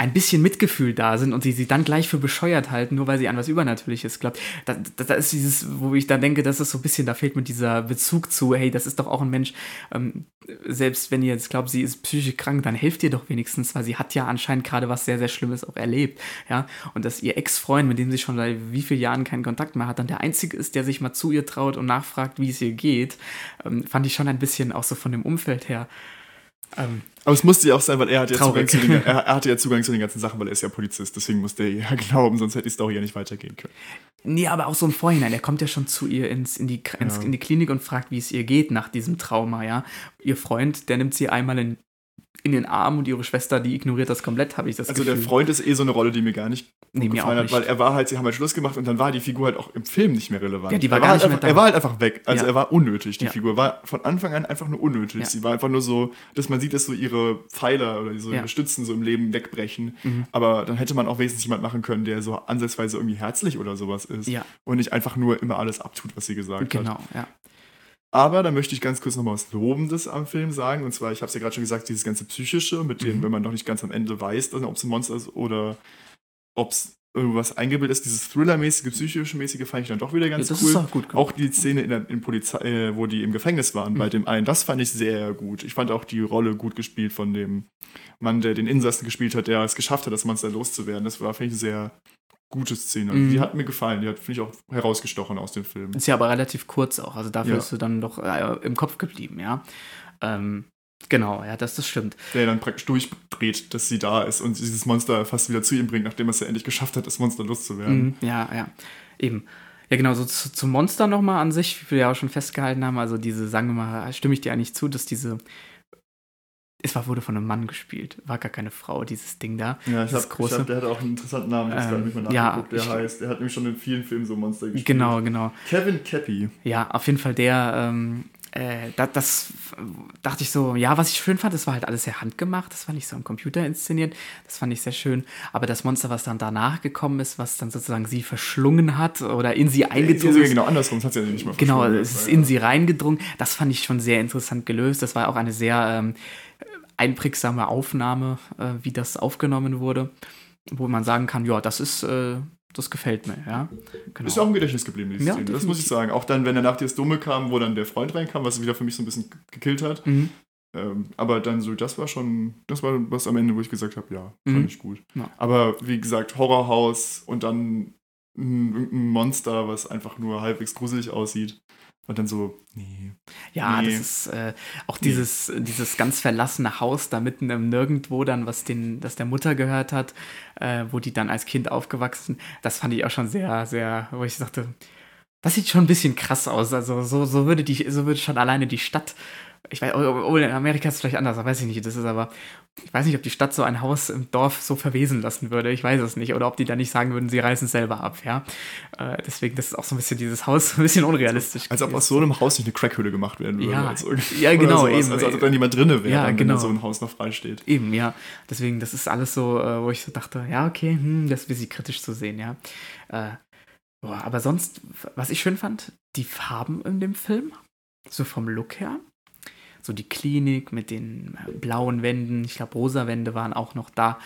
ein bisschen Mitgefühl da sind und sie sie dann gleich für bescheuert halten, nur weil sie an was Übernatürliches glaubt. Da, da, da ist dieses, wo ich dann denke, das ist so ein bisschen, da fehlt mir dieser Bezug zu, hey, das ist doch auch ein Mensch, ähm, selbst wenn ihr jetzt glaubt, sie ist psychisch krank, dann helft ihr doch wenigstens, weil sie hat ja anscheinend gerade was sehr, sehr Schlimmes auch erlebt, ja, und dass ihr Ex-Freund, mit dem sie schon seit wie vielen Jahren keinen Kontakt mehr hat, dann der Einzige ist, der sich mal zu ihr traut und nachfragt, wie es ihr geht, ähm, fand ich schon ein bisschen auch so von dem Umfeld her ähm, aber es musste ja auch sein, weil er, hat ja Zugang zu den, er, er, hatte ja Zugang zu den ganzen Sachen, weil er ist ja Polizist. Deswegen musste er ja glauben, sonst hätte die Story ja nicht weitergehen können. Nee, aber auch so im Vorhinein. Er kommt ja schon zu ihr ins, in, die, ins, ja. in die Klinik und fragt, wie es ihr geht nach diesem Trauma, ja. Ihr Freund, der nimmt sie einmal in in den Arm und ihre Schwester, die ignoriert das komplett, habe ich das Also Gefühl. der Freund ist eh so eine Rolle, die mir gar nicht nee, mir gefallen hat, weil er war halt, sie haben halt Schluss gemacht und dann war die Figur halt auch im Film nicht mehr relevant. Ja, die war er gar war nicht halt einfach, Er war halt einfach weg. Also ja. er war unnötig, die ja. Figur. War von Anfang an einfach nur unnötig. Ja. Sie war einfach nur so, dass man sieht, dass so ihre Pfeiler oder so ihre Stützen so im Leben wegbrechen. Mhm. Aber dann hätte man auch wesentlich jemand machen können, der so ansatzweise irgendwie herzlich oder sowas ist. Und nicht einfach nur immer alles abtut, was sie gesagt genau, hat. Genau, ja. Aber da möchte ich ganz kurz noch mal was Lobendes am Film sagen. Und zwar, ich habe es ja gerade schon gesagt, dieses ganze Psychische, mit dem, mhm. wenn man noch nicht ganz am Ende weiß, ob es ein Monster ist oder ob es irgendwas eingebildet ist. Dieses Thriller-mäßige, psychische mäßige fand ich dann doch wieder ganz ja, cool. Auch, gut auch, die Szene in der in Polizei, äh, wo die im Gefängnis waren, mhm. bei dem einen, das fand ich sehr gut. Ich fand auch die Rolle gut gespielt von dem Mann, der den Insassen gespielt hat, der es geschafft hat, das Monster loszuwerden. Das war, finde ich, sehr gute Szene. Mhm. Die hat mir gefallen. Die hat, finde ich, auch herausgestochen aus dem Film. Ist ja aber relativ kurz auch. Also dafür ja. ist du dann doch äh, im Kopf geblieben, ja. Ähm, genau, ja, das, das stimmt. Der dann praktisch durchdreht, dass sie da ist und dieses Monster fast wieder zu ihm bringt, nachdem er es ja endlich geschafft hat, das Monster loszuwerden. Mhm, ja, ja. Eben. Ja, genau, so zu, zum Monster nochmal an sich, wie wir ja auch schon festgehalten haben, also diese, sagen wir mal, stimme ich dir eigentlich zu, dass diese es war, wurde von einem Mann gespielt, war gar keine Frau, dieses Ding da. Ja, ich. Ich hab, der hat auch einen interessanten Namen, jetzt ähm, nicht mehr ja, der ich, heißt. Der hat nämlich schon in vielen Filmen so Monster gespielt. Genau, genau. Kevin Cappy. Ja, auf jeden Fall der, ähm, äh, das, das, dachte ich so, ja, was ich schön fand, das war halt alles sehr handgemacht, das war nicht so am Computer inszeniert, das fand ich sehr schön. Aber das Monster, was dann danach gekommen ist, was dann sozusagen sie verschlungen hat oder in sie eingedrungen ist. Genau andersrum, das hat sie ja nicht mal Genau, es ist in sie reingedrungen. Das fand ich schon sehr interessant gelöst. Das war auch eine sehr ähm, einprägsame Aufnahme, äh, wie das aufgenommen wurde. wo man sagen kann, ja, das ist, äh, das gefällt mir, ja. Genau. Ist auch im Gedächtnis geblieben, die ja, Szene. Das muss ich sagen. Auch dann, wenn danach das Dumme kam, wo dann der Freund reinkam, was wieder für mich so ein bisschen gekillt hat. Mhm. Ähm, aber dann so, das war schon, das war was am Ende, wo ich gesagt habe, ja, fand mhm. ich gut. Ja. Aber wie gesagt, Horrorhaus und dann ein, ein Monster, was einfach nur halbwegs gruselig aussieht. Und dann so, nee. Ja, nee. das ist äh, auch nee. dieses, dieses ganz verlassene Haus da mitten im Nirgendwo dann, was den, das der Mutter gehört hat, äh, wo die dann als Kind aufgewachsen. Das fand ich auch schon sehr, sehr, wo ich dachte, das sieht schon ein bisschen krass aus. Also so, so würde die, so würde schon alleine die Stadt ich weiß, oh, in Amerika ist es vielleicht anders, weiß ich nicht. Das ist aber, ich weiß nicht, ob die Stadt so ein Haus im Dorf so verwesen lassen würde. Ich weiß es nicht. Oder ob die da nicht sagen würden, sie reißen es selber ab, ja. Äh, deswegen, das ist auch so ein bisschen dieses Haus ein bisschen unrealistisch. Als ob aus so einem Haus nicht eine Crackhöhle gemacht werden würde. Ja, also, ja genau. Eben, also, als ob da niemand drinne wäre, ja, dann, genau. wenn so ein Haus noch frei steht. Eben, ja. Deswegen, das ist alles so, äh, wo ich so dachte, ja, okay, hm, das ist ein bisschen kritisch zu sehen, ja. Äh, boah, aber sonst, was ich schön fand, die Farben in dem Film, so vom Look her, so die Klinik mit den blauen Wänden, ich glaube rosa Wände waren auch noch da.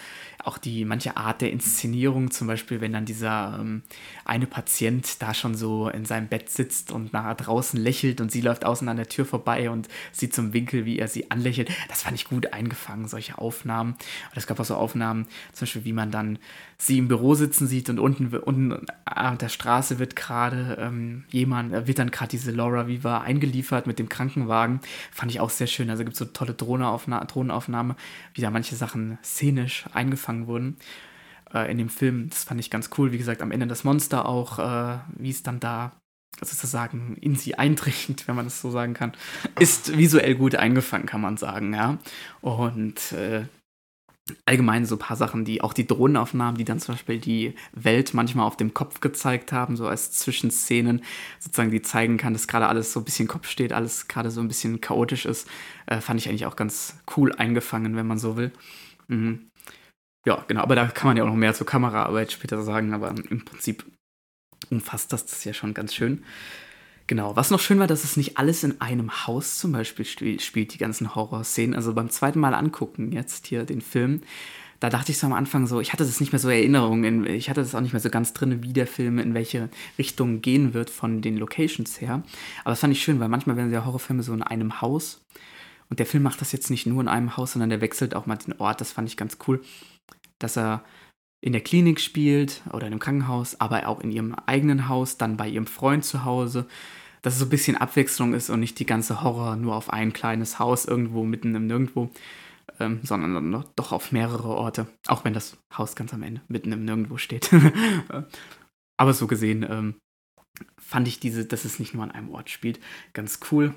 Auch die manche Art der Inszenierung, zum Beispiel, wenn dann dieser ähm, eine Patient da schon so in seinem Bett sitzt und nach draußen lächelt und sie läuft außen an der Tür vorbei und sieht zum Winkel, wie er sie anlächelt. Das fand ich gut eingefangen, solche Aufnahmen. Und es gab auch so Aufnahmen, zum Beispiel, wie man dann sie im Büro sitzen sieht und unten, unten an der Straße wird gerade ähm, jemand, äh, wird dann gerade diese Laura Viva eingeliefert mit dem Krankenwagen. Fand ich auch sehr schön. Also gibt es so tolle Drohnenaufna Drohnenaufnahme, wie da manche Sachen szenisch eingefangen wurden äh, in dem Film. Das fand ich ganz cool. Wie gesagt, am Ende das Monster auch, äh, wie es dann da sozusagen in sie eindringt, wenn man das so sagen kann, ist visuell gut eingefangen, kann man sagen, ja. Und äh, allgemein so ein paar Sachen, die auch die Drohnenaufnahmen, die dann zum Beispiel die Welt manchmal auf dem Kopf gezeigt haben, so als Zwischenszenen, sozusagen, die zeigen kann, dass gerade alles so ein bisschen Kopf steht, alles gerade so ein bisschen chaotisch ist, äh, fand ich eigentlich auch ganz cool eingefangen, wenn man so will. Mhm. Ja, genau, aber da kann man ja auch noch mehr zur Kameraarbeit später sagen, aber im Prinzip umfasst das das ja schon ganz schön. Genau, was noch schön war, dass es nicht alles in einem Haus zum Beispiel spielt, die ganzen Horrorszenen. Also beim zweiten Mal angucken, jetzt hier den Film, da dachte ich so am Anfang so, ich hatte das nicht mehr so Erinnerungen, ich hatte das auch nicht mehr so ganz drin, wie der Film in welche Richtung gehen wird von den Locations her. Aber das fand ich schön, weil manchmal werden ja Horrorfilme so in einem Haus. Und der Film macht das jetzt nicht nur in einem Haus, sondern der wechselt auch mal den Ort. Das fand ich ganz cool, dass er in der Klinik spielt oder in einem Krankenhaus, aber auch in ihrem eigenen Haus, dann bei ihrem Freund zu Hause. Dass es so ein bisschen Abwechslung ist und nicht die ganze Horror nur auf ein kleines Haus irgendwo mitten im Nirgendwo, ähm, sondern doch auf mehrere Orte. Auch wenn das Haus ganz am Ende mitten im Nirgendwo steht. aber so gesehen ähm, fand ich diese, dass es nicht nur an einem Ort spielt, ganz cool.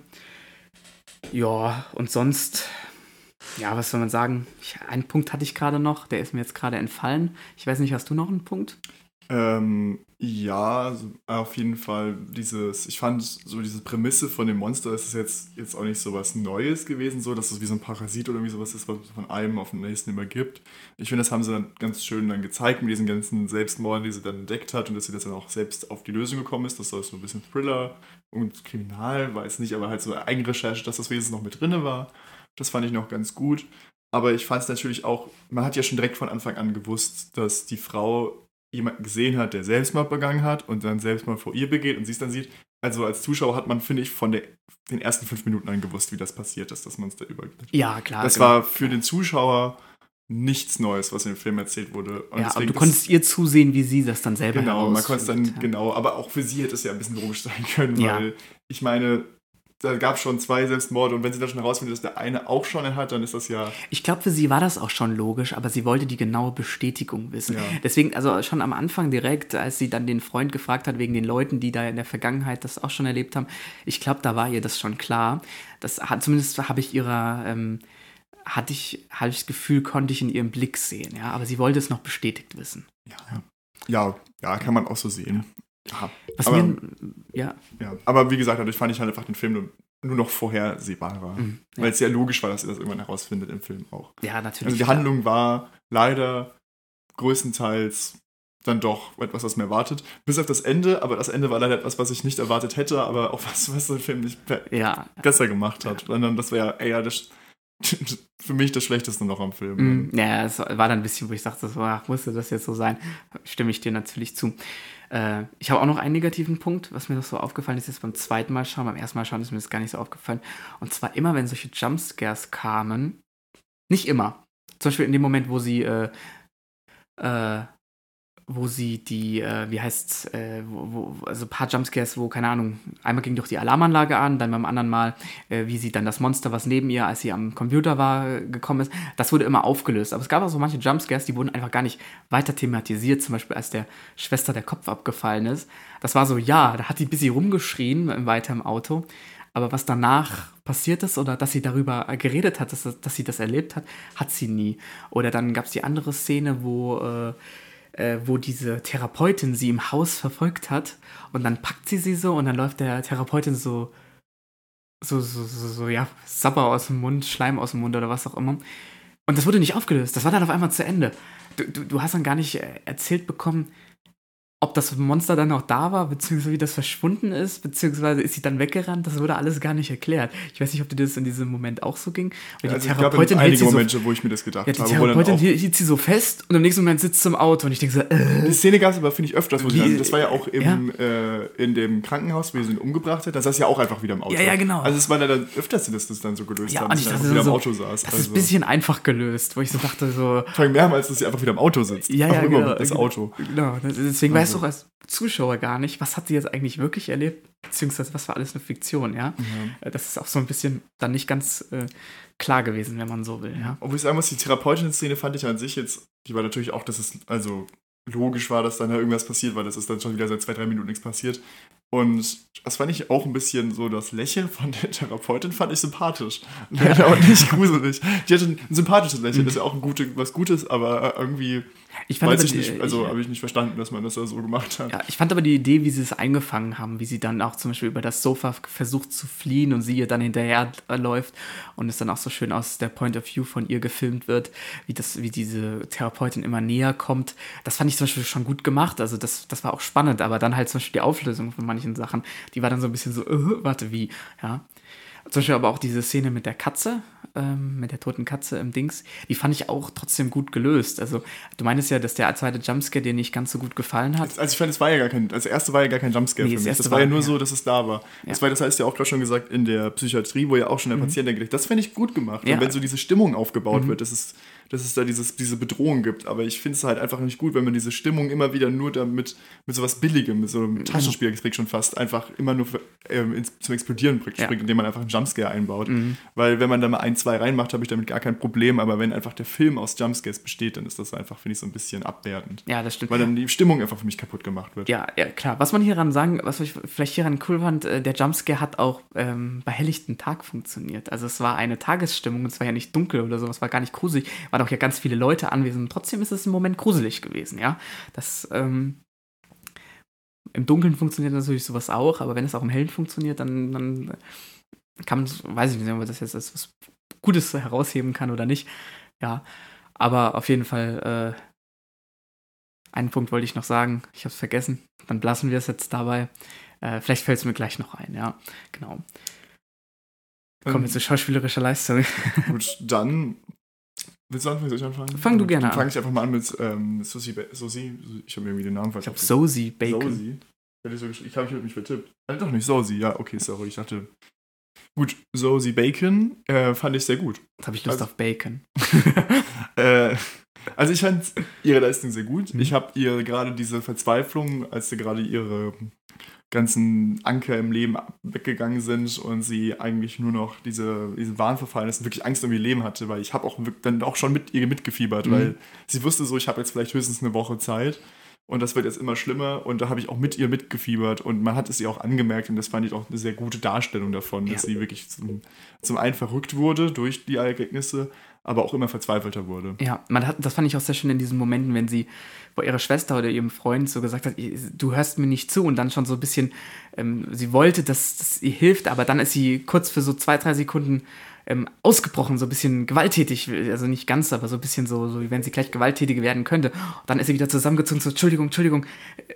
Ja, und sonst ja, was soll man sagen? Ich, einen Punkt hatte ich gerade noch, der ist mir jetzt gerade entfallen. Ich weiß nicht, hast du noch einen Punkt? Ähm, ja, auf jeden Fall dieses, ich fand so diese Prämisse von dem Monster ist jetzt, jetzt auch nicht so was Neues gewesen, so, dass es wie so ein Parasit oder irgendwie sowas ist, was von einem auf den nächsten immer gibt. Ich finde, das haben sie dann ganz schön dann gezeigt mit diesen ganzen Selbstmorden, die sie dann entdeckt hat und dass sie das dann auch selbst auf die Lösung gekommen ist. Das soll so ein bisschen Thriller und Kriminal, weiß nicht, aber halt so Eigenrecherche, dass das wenigstens noch mit drinne war. Das fand ich noch ganz gut. Aber ich fand es natürlich auch, man hat ja schon direkt von Anfang an gewusst, dass die Frau jemanden gesehen hat, der Selbstmord begangen hat und dann Selbstmord vor ihr begeht und sie es dann sieht. Also als Zuschauer hat man, finde ich, von der, den ersten fünf Minuten an gewusst, wie das passiert ist, das Monster übergeht. Ja, klar. Das genau. war für den Zuschauer nichts Neues, was in dem Film erzählt wurde. Und ja, aber du konntest ihr zusehen, wie sie das dann selber Genau, man konnte es dann, ja. genau, aber auch für sie hätte es ja ein bisschen logisch sein können, ja. weil ich meine, da gab es schon zwei Selbstmorde und wenn sie dann schon herausfindet, dass der eine auch schon einen hat, dann ist das ja. Ich glaube, für sie war das auch schon logisch, aber sie wollte die genaue Bestätigung wissen. Ja. Deswegen, also schon am Anfang direkt, als sie dann den Freund gefragt hat, wegen den Leuten, die da in der Vergangenheit das auch schon erlebt haben, ich glaube, da war ihr das schon klar. Das hat, zumindest habe ich ihrer, ähm, hatte ich, hatte ich das Gefühl, konnte ich in ihrem Blick sehen, ja, aber sie wollte es noch bestätigt wissen. Ja, ja, ja kann man auch so sehen. Ja, Was aber, mir, ja. ja. Aber wie gesagt, dadurch fand ich halt einfach den Film nur, nur noch vorhersehbarer. Mhm, ja. Weil es ja logisch war, dass ihr das irgendwann herausfindet im Film auch. Ja, natürlich. Also die Handlung war leider größtenteils dann doch etwas, was mir erwartet. Bis auf das Ende, aber das Ende war leider etwas, was ich nicht erwartet hätte, aber auch was, was der Film nicht ja. besser gemacht hat. Sondern das wäre eher das für mich das Schlechteste noch am Film. Mm, ja, es war dann ein bisschen, wo ich dachte, so, ach, musste das jetzt so sein? Stimme ich dir natürlich zu. Äh, ich habe auch noch einen negativen Punkt, was mir noch so aufgefallen ist, jetzt beim zweiten Mal schauen. Beim ersten Mal schauen ist mir das gar nicht so aufgefallen. Und zwar immer, wenn solche Jumpscares kamen, nicht immer. Zum Beispiel in dem Moment, wo sie äh, äh, wo sie die, äh, wie heißt's, äh, wo, wo, also ein paar Jumpscares, wo, keine Ahnung, einmal ging durch die Alarmanlage an, dann beim anderen Mal, äh, wie sie dann das Monster, was neben ihr, als sie am Computer war, gekommen ist, das wurde immer aufgelöst. Aber es gab auch so manche Jumpscares, die wurden einfach gar nicht weiter thematisiert, zum Beispiel als der Schwester der Kopf abgefallen ist. Das war so, ja, da hat sie ein bisschen rumgeschrien weiter im Auto. Aber was danach passiert ist oder dass sie darüber geredet hat, dass, dass sie das erlebt hat, hat sie nie. Oder dann gab es die andere Szene, wo äh, äh, wo diese Therapeutin sie im Haus verfolgt hat und dann packt sie sie so und dann läuft der Therapeutin so so, so, so, so, ja, Sabber aus dem Mund, Schleim aus dem Mund oder was auch immer. Und das wurde nicht aufgelöst. Das war dann auf einmal zu Ende. Du, du, du hast dann gar nicht äh, erzählt bekommen, ob das Monster dann noch da war, beziehungsweise wie das verschwunden ist, beziehungsweise ist sie dann weggerannt, das wurde alles gar nicht erklärt. Ich weiß nicht, ob dir das in diesem Moment auch so ging. Weil also die Therapeutin einige Momente, so, wo ich mir das gedacht ja, die habe. Die Therapeutin hielt sie so fest und im nächsten Moment sitzt sie im Auto und ich denke so, äh, Die Szene gab es aber, finde ich, öfters. Wo die, das war ja auch im, ja? Äh, in dem Krankenhaus, wo sie ihn umgebracht hat, da saß ja auch einfach wieder im Auto. Ja, ja, genau. Also es war dann öfters, dass das dann so gelöst ja, haben, und ich dachte wieder so, im Auto saß. Das also. ist ein bisschen einfach gelöst, wo ich so dachte so... Vor allem mehrmals, dass sie einfach wieder im Auto sitzt. Ja, ja, genau. Das Auto. Genau, deswegen also. Weißt du auch als Zuschauer gar nicht, was hat sie jetzt eigentlich wirklich erlebt, beziehungsweise was war alles eine Fiktion, ja. Mhm. Das ist auch so ein bisschen dann nicht ganz äh, klar gewesen, wenn man so will, ja. Obwohl ich sagen muss, die Therapeutin-Szene fand ich an sich jetzt, die war natürlich auch, dass es also logisch war, dass dann da irgendwas passiert, weil das ist dann schon wieder seit zwei, drei Minuten nichts passiert. Und das fand ich auch ein bisschen so, das Lächeln von der Therapeutin fand ich sympathisch. Leider auch nicht gruselig. Die hatte ein sympathisches Lächeln, das ist ja auch ein gute, was Gutes, aber irgendwie ich fand weiß ich die, nicht, also habe ich nicht verstanden, dass man das da so gemacht hat. Ja, ich fand aber die Idee, wie sie es eingefangen haben, wie sie dann auch zum Beispiel über das Sofa versucht zu fliehen und sie ihr dann hinterher läuft und es dann auch so schön aus der Point of View von ihr gefilmt wird, wie das, wie diese Therapeutin immer näher kommt. Das fand ich zum Beispiel schon gut gemacht. Also das, das war auch spannend, aber dann halt zum Beispiel die Auflösung von manchen Sachen, die war dann so ein bisschen so, uh, warte, wie, ja. Zum Beispiel aber auch diese Szene mit der Katze, ähm, mit der toten Katze im Dings, die fand ich auch trotzdem gut gelöst. Also, du meinst ja, dass der zweite Jumpscare dir nicht ganz so gut gefallen hat. Also, ich fand, es war ja gar kein, also, erste war ja gar kein Jumpscare nee, für mich. Das war ja nur ja. so, dass es da war. Ja. Das war, das heißt ja auch gerade schon gesagt, in der Psychiatrie, wo ja auch schon der mhm. Patient denkt, das fände ich gut gemacht. Ja. Und wenn so diese Stimmung aufgebaut mhm. wird, das ist dass es da dieses, diese Bedrohung gibt. Aber ich finde es halt einfach nicht gut, wenn man diese Stimmung immer wieder nur damit mit sowas Billigem, mit so einem Taschenspielertrick schon fast, einfach immer nur für, ähm, ins, zum Explodieren bringt, ja. indem man einfach einen Jumpscare einbaut. Mhm. Weil wenn man da mal ein, zwei reinmacht, habe ich damit gar kein Problem. Aber wenn einfach der Film aus Jumpscares besteht, dann ist das einfach, finde ich, so ein bisschen abwertend. Ja, das stimmt. Weil dann die Stimmung einfach für mich kaputt gemacht wird. Ja, ja klar. Was man hieran sagen, was ich vielleicht hieran cool fand, äh, der Jumpscare hat auch ähm, bei helllichten Tag funktioniert. Also es war eine Tagesstimmung, es war ja nicht dunkel oder so, es war gar nicht gruselig. Waren auch ja ganz viele Leute anwesend. Trotzdem ist es im Moment gruselig gewesen, ja. Das, ähm, im Dunkeln funktioniert natürlich sowas auch, aber wenn es auch im Hellen funktioniert, dann, dann kann man, weiß ich nicht, ob man das jetzt als was Gutes herausheben kann oder nicht. Ja, aber auf jeden Fall, äh, einen Punkt wollte ich noch sagen, ich habe es vergessen, dann lassen wir es jetzt dabei. Äh, vielleicht fällt es mir gleich noch ein, ja, genau. Kommen wir ähm, zu schauspielerischer Leistung. Gut, dann Willst du anfangen? Soll ich anfangen? Fang du gerne Dann an. Fange ich einfach mal an mit ähm, Susi, Susi. Ich habe mir irgendwie den Namen vergessen. Ich habe Sosi Bacon. Sosi. Ich habe mich vertippt. Äh, doch nicht Sosi. Ja, okay, sorry. Ich dachte. Gut, Sosi Bacon äh, fand ich sehr gut. Jetzt habe ich Lust also, auf Bacon. äh, also ich fand ihre Leistung sehr gut. Mhm. Ich habe ihr gerade diese Verzweiflung, als sie gerade ihre ganzen Anker im Leben weggegangen sind und sie eigentlich nur noch diese, diesen Wahn verfallen ist und wirklich Angst um ihr Leben hatte, weil ich habe auch dann auch schon mit ihr mitgefiebert, mhm. weil sie wusste so, ich habe jetzt vielleicht höchstens eine Woche Zeit und das wird jetzt immer schlimmer und da habe ich auch mit ihr mitgefiebert und man hat es ihr auch angemerkt und das fand ich auch eine sehr gute Darstellung davon, ja. dass sie wirklich zum, zum einen verrückt wurde durch die Ereignisse, aber auch immer verzweifelter wurde. Ja, man hat, das fand ich auch sehr schön in diesen Momenten, wenn sie vor ihrer Schwester oder ihrem Freund so gesagt hat, du hörst mir nicht zu und dann schon so ein bisschen, ähm, sie wollte, dass das ihr hilft, aber dann ist sie kurz für so zwei, drei Sekunden ähm, ausgebrochen, so ein bisschen gewalttätig, also nicht ganz, aber so ein bisschen so, so wie wenn sie gleich gewalttätig werden könnte. Und dann ist sie wieder zusammengezogen, so, Entschuldigung, Entschuldigung,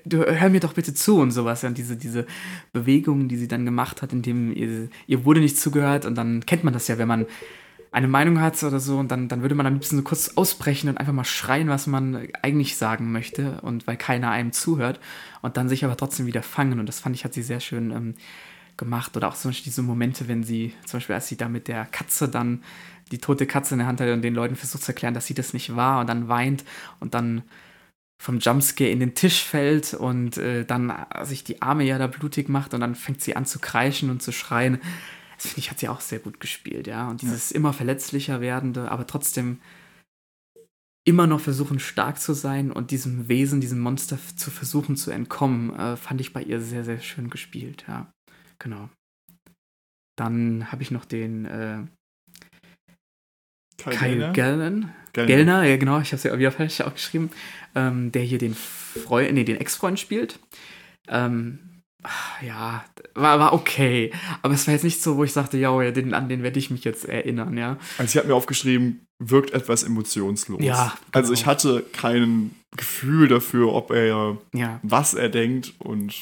du hör mir doch bitte zu und sowas. Und diese, diese Bewegungen, die sie dann gemacht hat, indem ihr, ihr wurde nicht zugehört und dann kennt man das ja, wenn man eine Meinung hat oder so und dann, dann würde man am liebsten so kurz ausbrechen und einfach mal schreien, was man eigentlich sagen möchte und weil keiner einem zuhört und dann sich aber trotzdem wieder fangen. Und das fand ich, hat sie sehr schön ähm, gemacht. Oder auch zum Beispiel diese Momente, wenn sie, zum Beispiel als sie da mit der Katze dann die tote Katze in der Hand hat und den Leuten versucht zu erklären, dass sie das nicht war und dann weint und dann vom Jumpscare in den Tisch fällt und äh, dann sich die Arme ja da blutig macht und dann fängt sie an zu kreischen und zu schreien finde ich, hat sie auch sehr gut gespielt, ja. Und dieses ja. immer verletzlicher werdende, aber trotzdem immer noch versuchen, stark zu sein und diesem Wesen, diesem Monster zu versuchen zu entkommen, äh, fand ich bei ihr sehr, sehr schön gespielt, ja. Genau. Dann habe ich noch den äh, Kyle, Kyle Gellner. Gellner, ja genau, ich habe es ja wieder falsch aufgeschrieben, ähm, der hier den Freund, nee, den Ex-Freund spielt. Ähm, ja, war, war okay. Aber es war jetzt nicht so, wo ich sagte, ja, den, an den werde ich mich jetzt erinnern, ja. Also ich habe mir aufgeschrieben, wirkt etwas emotionslos. Ja. Genau. Also ich hatte kein Gefühl dafür, ob er ja. was er denkt und.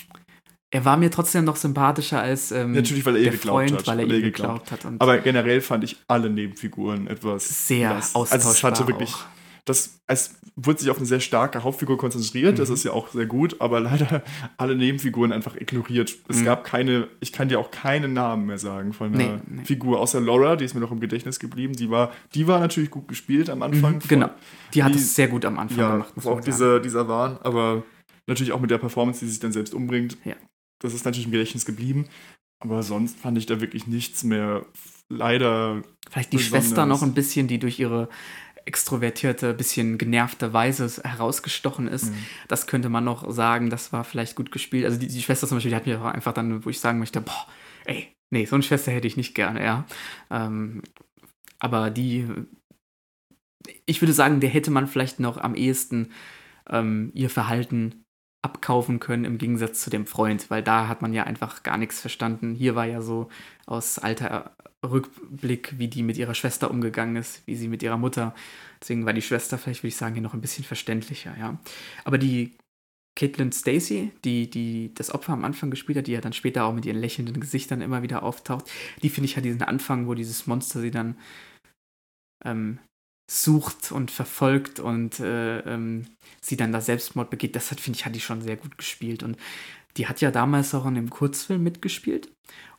Er war mir trotzdem noch sympathischer als ähm, Natürlich, weil er der geglaubt Freund, hat. weil er ihr geglaubt hat. Aber generell fand ich alle Nebenfiguren etwas sehr austauschbar. Also es hatte wirklich auch das, es wurde sich auf eine sehr starke Hauptfigur konzentriert, mhm. das ist ja auch sehr gut, aber leider alle Nebenfiguren einfach ignoriert. Es mhm. gab keine, ich kann dir auch keinen Namen mehr sagen von einer nee, nee. Figur, außer Laura, die ist mir noch im Gedächtnis geblieben. Die war, die war natürlich gut gespielt am Anfang. Mhm, genau, die hat die, es sehr gut am Anfang ja, gemacht. Auch diese, dieser Wahn, aber natürlich auch mit der Performance, die sich dann selbst umbringt. Ja. Das ist natürlich im Gedächtnis geblieben. Aber sonst fand ich da wirklich nichts mehr. Leider. Vielleicht die besonders. Schwester noch ein bisschen, die durch ihre extrovertierte, bisschen genervte Weise herausgestochen ist. Mhm. Das könnte man noch sagen, das war vielleicht gut gespielt. Also die, die Schwester zum Beispiel, die hat mir einfach dann, wo ich sagen möchte, boah, ey, nee, so eine Schwester hätte ich nicht gerne, ja. Ähm, aber die, ich würde sagen, der hätte man vielleicht noch am ehesten ähm, ihr Verhalten abkaufen können im Gegensatz zu dem Freund, weil da hat man ja einfach gar nichts verstanden. Hier war ja so aus alter Rückblick, wie die mit ihrer Schwester umgegangen ist, wie sie mit ihrer Mutter. Deswegen war die Schwester vielleicht, würde ich sagen, hier noch ein bisschen verständlicher, ja. Aber die Caitlin Stacy, die, die das Opfer am Anfang gespielt hat, die ja dann später auch mit ihren lächelnden Gesichtern immer wieder auftaucht, die finde ich hat diesen Anfang, wo dieses Monster sie dann ähm, sucht und verfolgt und äh, ähm, sie dann da Selbstmord begeht, das hat, finde ich, hat die schon sehr gut gespielt. Und die hat ja damals auch in dem Kurzfilm mitgespielt.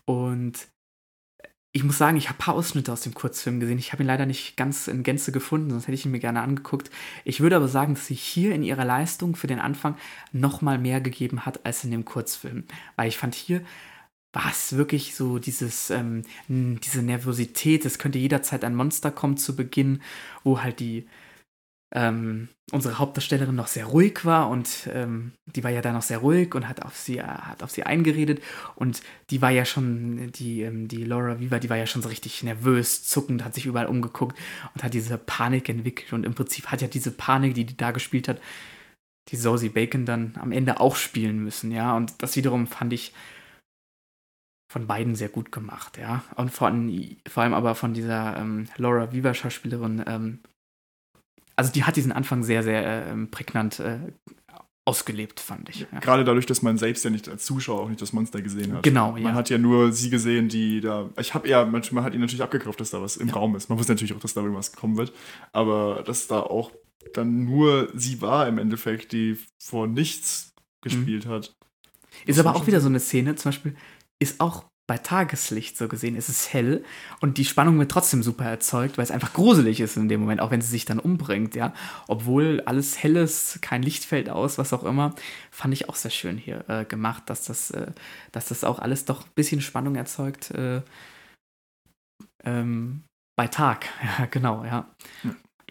Und ich muss sagen, ich habe ein paar Ausschnitte aus dem Kurzfilm gesehen. Ich habe ihn leider nicht ganz in Gänze gefunden, sonst hätte ich ihn mir gerne angeguckt. Ich würde aber sagen, dass sie hier in ihrer Leistung für den Anfang noch mal mehr gegeben hat als in dem Kurzfilm. Weil ich fand hier war es wirklich so dieses, ähm, diese Nervosität, es könnte jederzeit ein Monster kommen zu Beginn, wo halt die ähm, unsere Hauptdarstellerin noch sehr ruhig war und ähm, die war ja da noch sehr ruhig und hat auf sie, äh, hat auf sie eingeredet und die war ja schon, die, ähm, die Laura Viva, die war ja schon so richtig nervös, zuckend, hat sich überall umgeguckt und hat diese Panik entwickelt und im Prinzip hat ja diese Panik, die die da gespielt hat, die Sosie Bacon dann am Ende auch spielen müssen, ja, und das wiederum fand ich von beiden sehr gut gemacht, ja, und von, vor allem aber von dieser ähm, Laura Viva Schauspielerin ähm, also die hat diesen Anfang sehr, sehr äh, prägnant äh, ausgelebt, fand ich. Ja. Gerade dadurch, dass man selbst ja nicht als Zuschauer auch nicht das Monster gesehen hat. Genau, ja. Man hat ja nur sie gesehen, die da. Ich habe ja, manchmal hat ihn natürlich abgekauft, dass da was im ja. Raum ist. Man wusste natürlich auch, dass da irgendwas kommen wird. Aber dass da auch dann nur sie war im Endeffekt, die vor nichts gespielt mhm. hat. Ist aber auch wieder so eine Szene, zum Beispiel, ist auch bei Tageslicht so gesehen ist es hell und die Spannung wird trotzdem super erzeugt, weil es einfach gruselig ist in dem Moment, auch wenn sie sich dann umbringt, ja. Obwohl alles hell ist, kein Licht fällt aus, was auch immer, fand ich auch sehr schön hier äh, gemacht, dass das, äh, dass das auch alles doch ein bisschen Spannung erzeugt äh, ähm, bei Tag. Ja, genau, ja.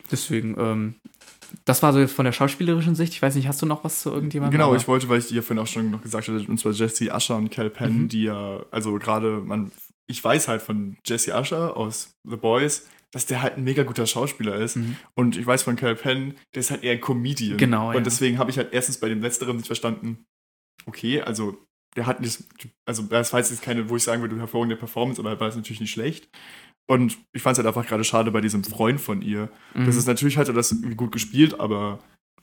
Deswegen, ähm, das war so jetzt von der schauspielerischen Sicht. Ich weiß nicht, hast du noch was zu irgendjemandem? Genau, ich wollte, weil ich dir vorhin auch schon noch gesagt hatte, und zwar Jesse Usher und Cal Penn, mhm. die ja, also gerade, man, ich weiß halt von Jesse Usher aus The Boys, dass der halt ein mega guter Schauspieler ist. Mhm. Und ich weiß von Cal Penn, der ist halt eher ein Comedian. Genau. Und ja. deswegen habe ich halt erstens bei dem Letzteren nicht verstanden, okay, also der hat nicht, also das war jetzt keine, wo ich sagen würde, hervorragende Performance, aber war es natürlich nicht schlecht. Und ich fand es halt einfach gerade schade bei diesem Freund von ihr. Mhm. Das ist natürlich halt das gut gespielt, aber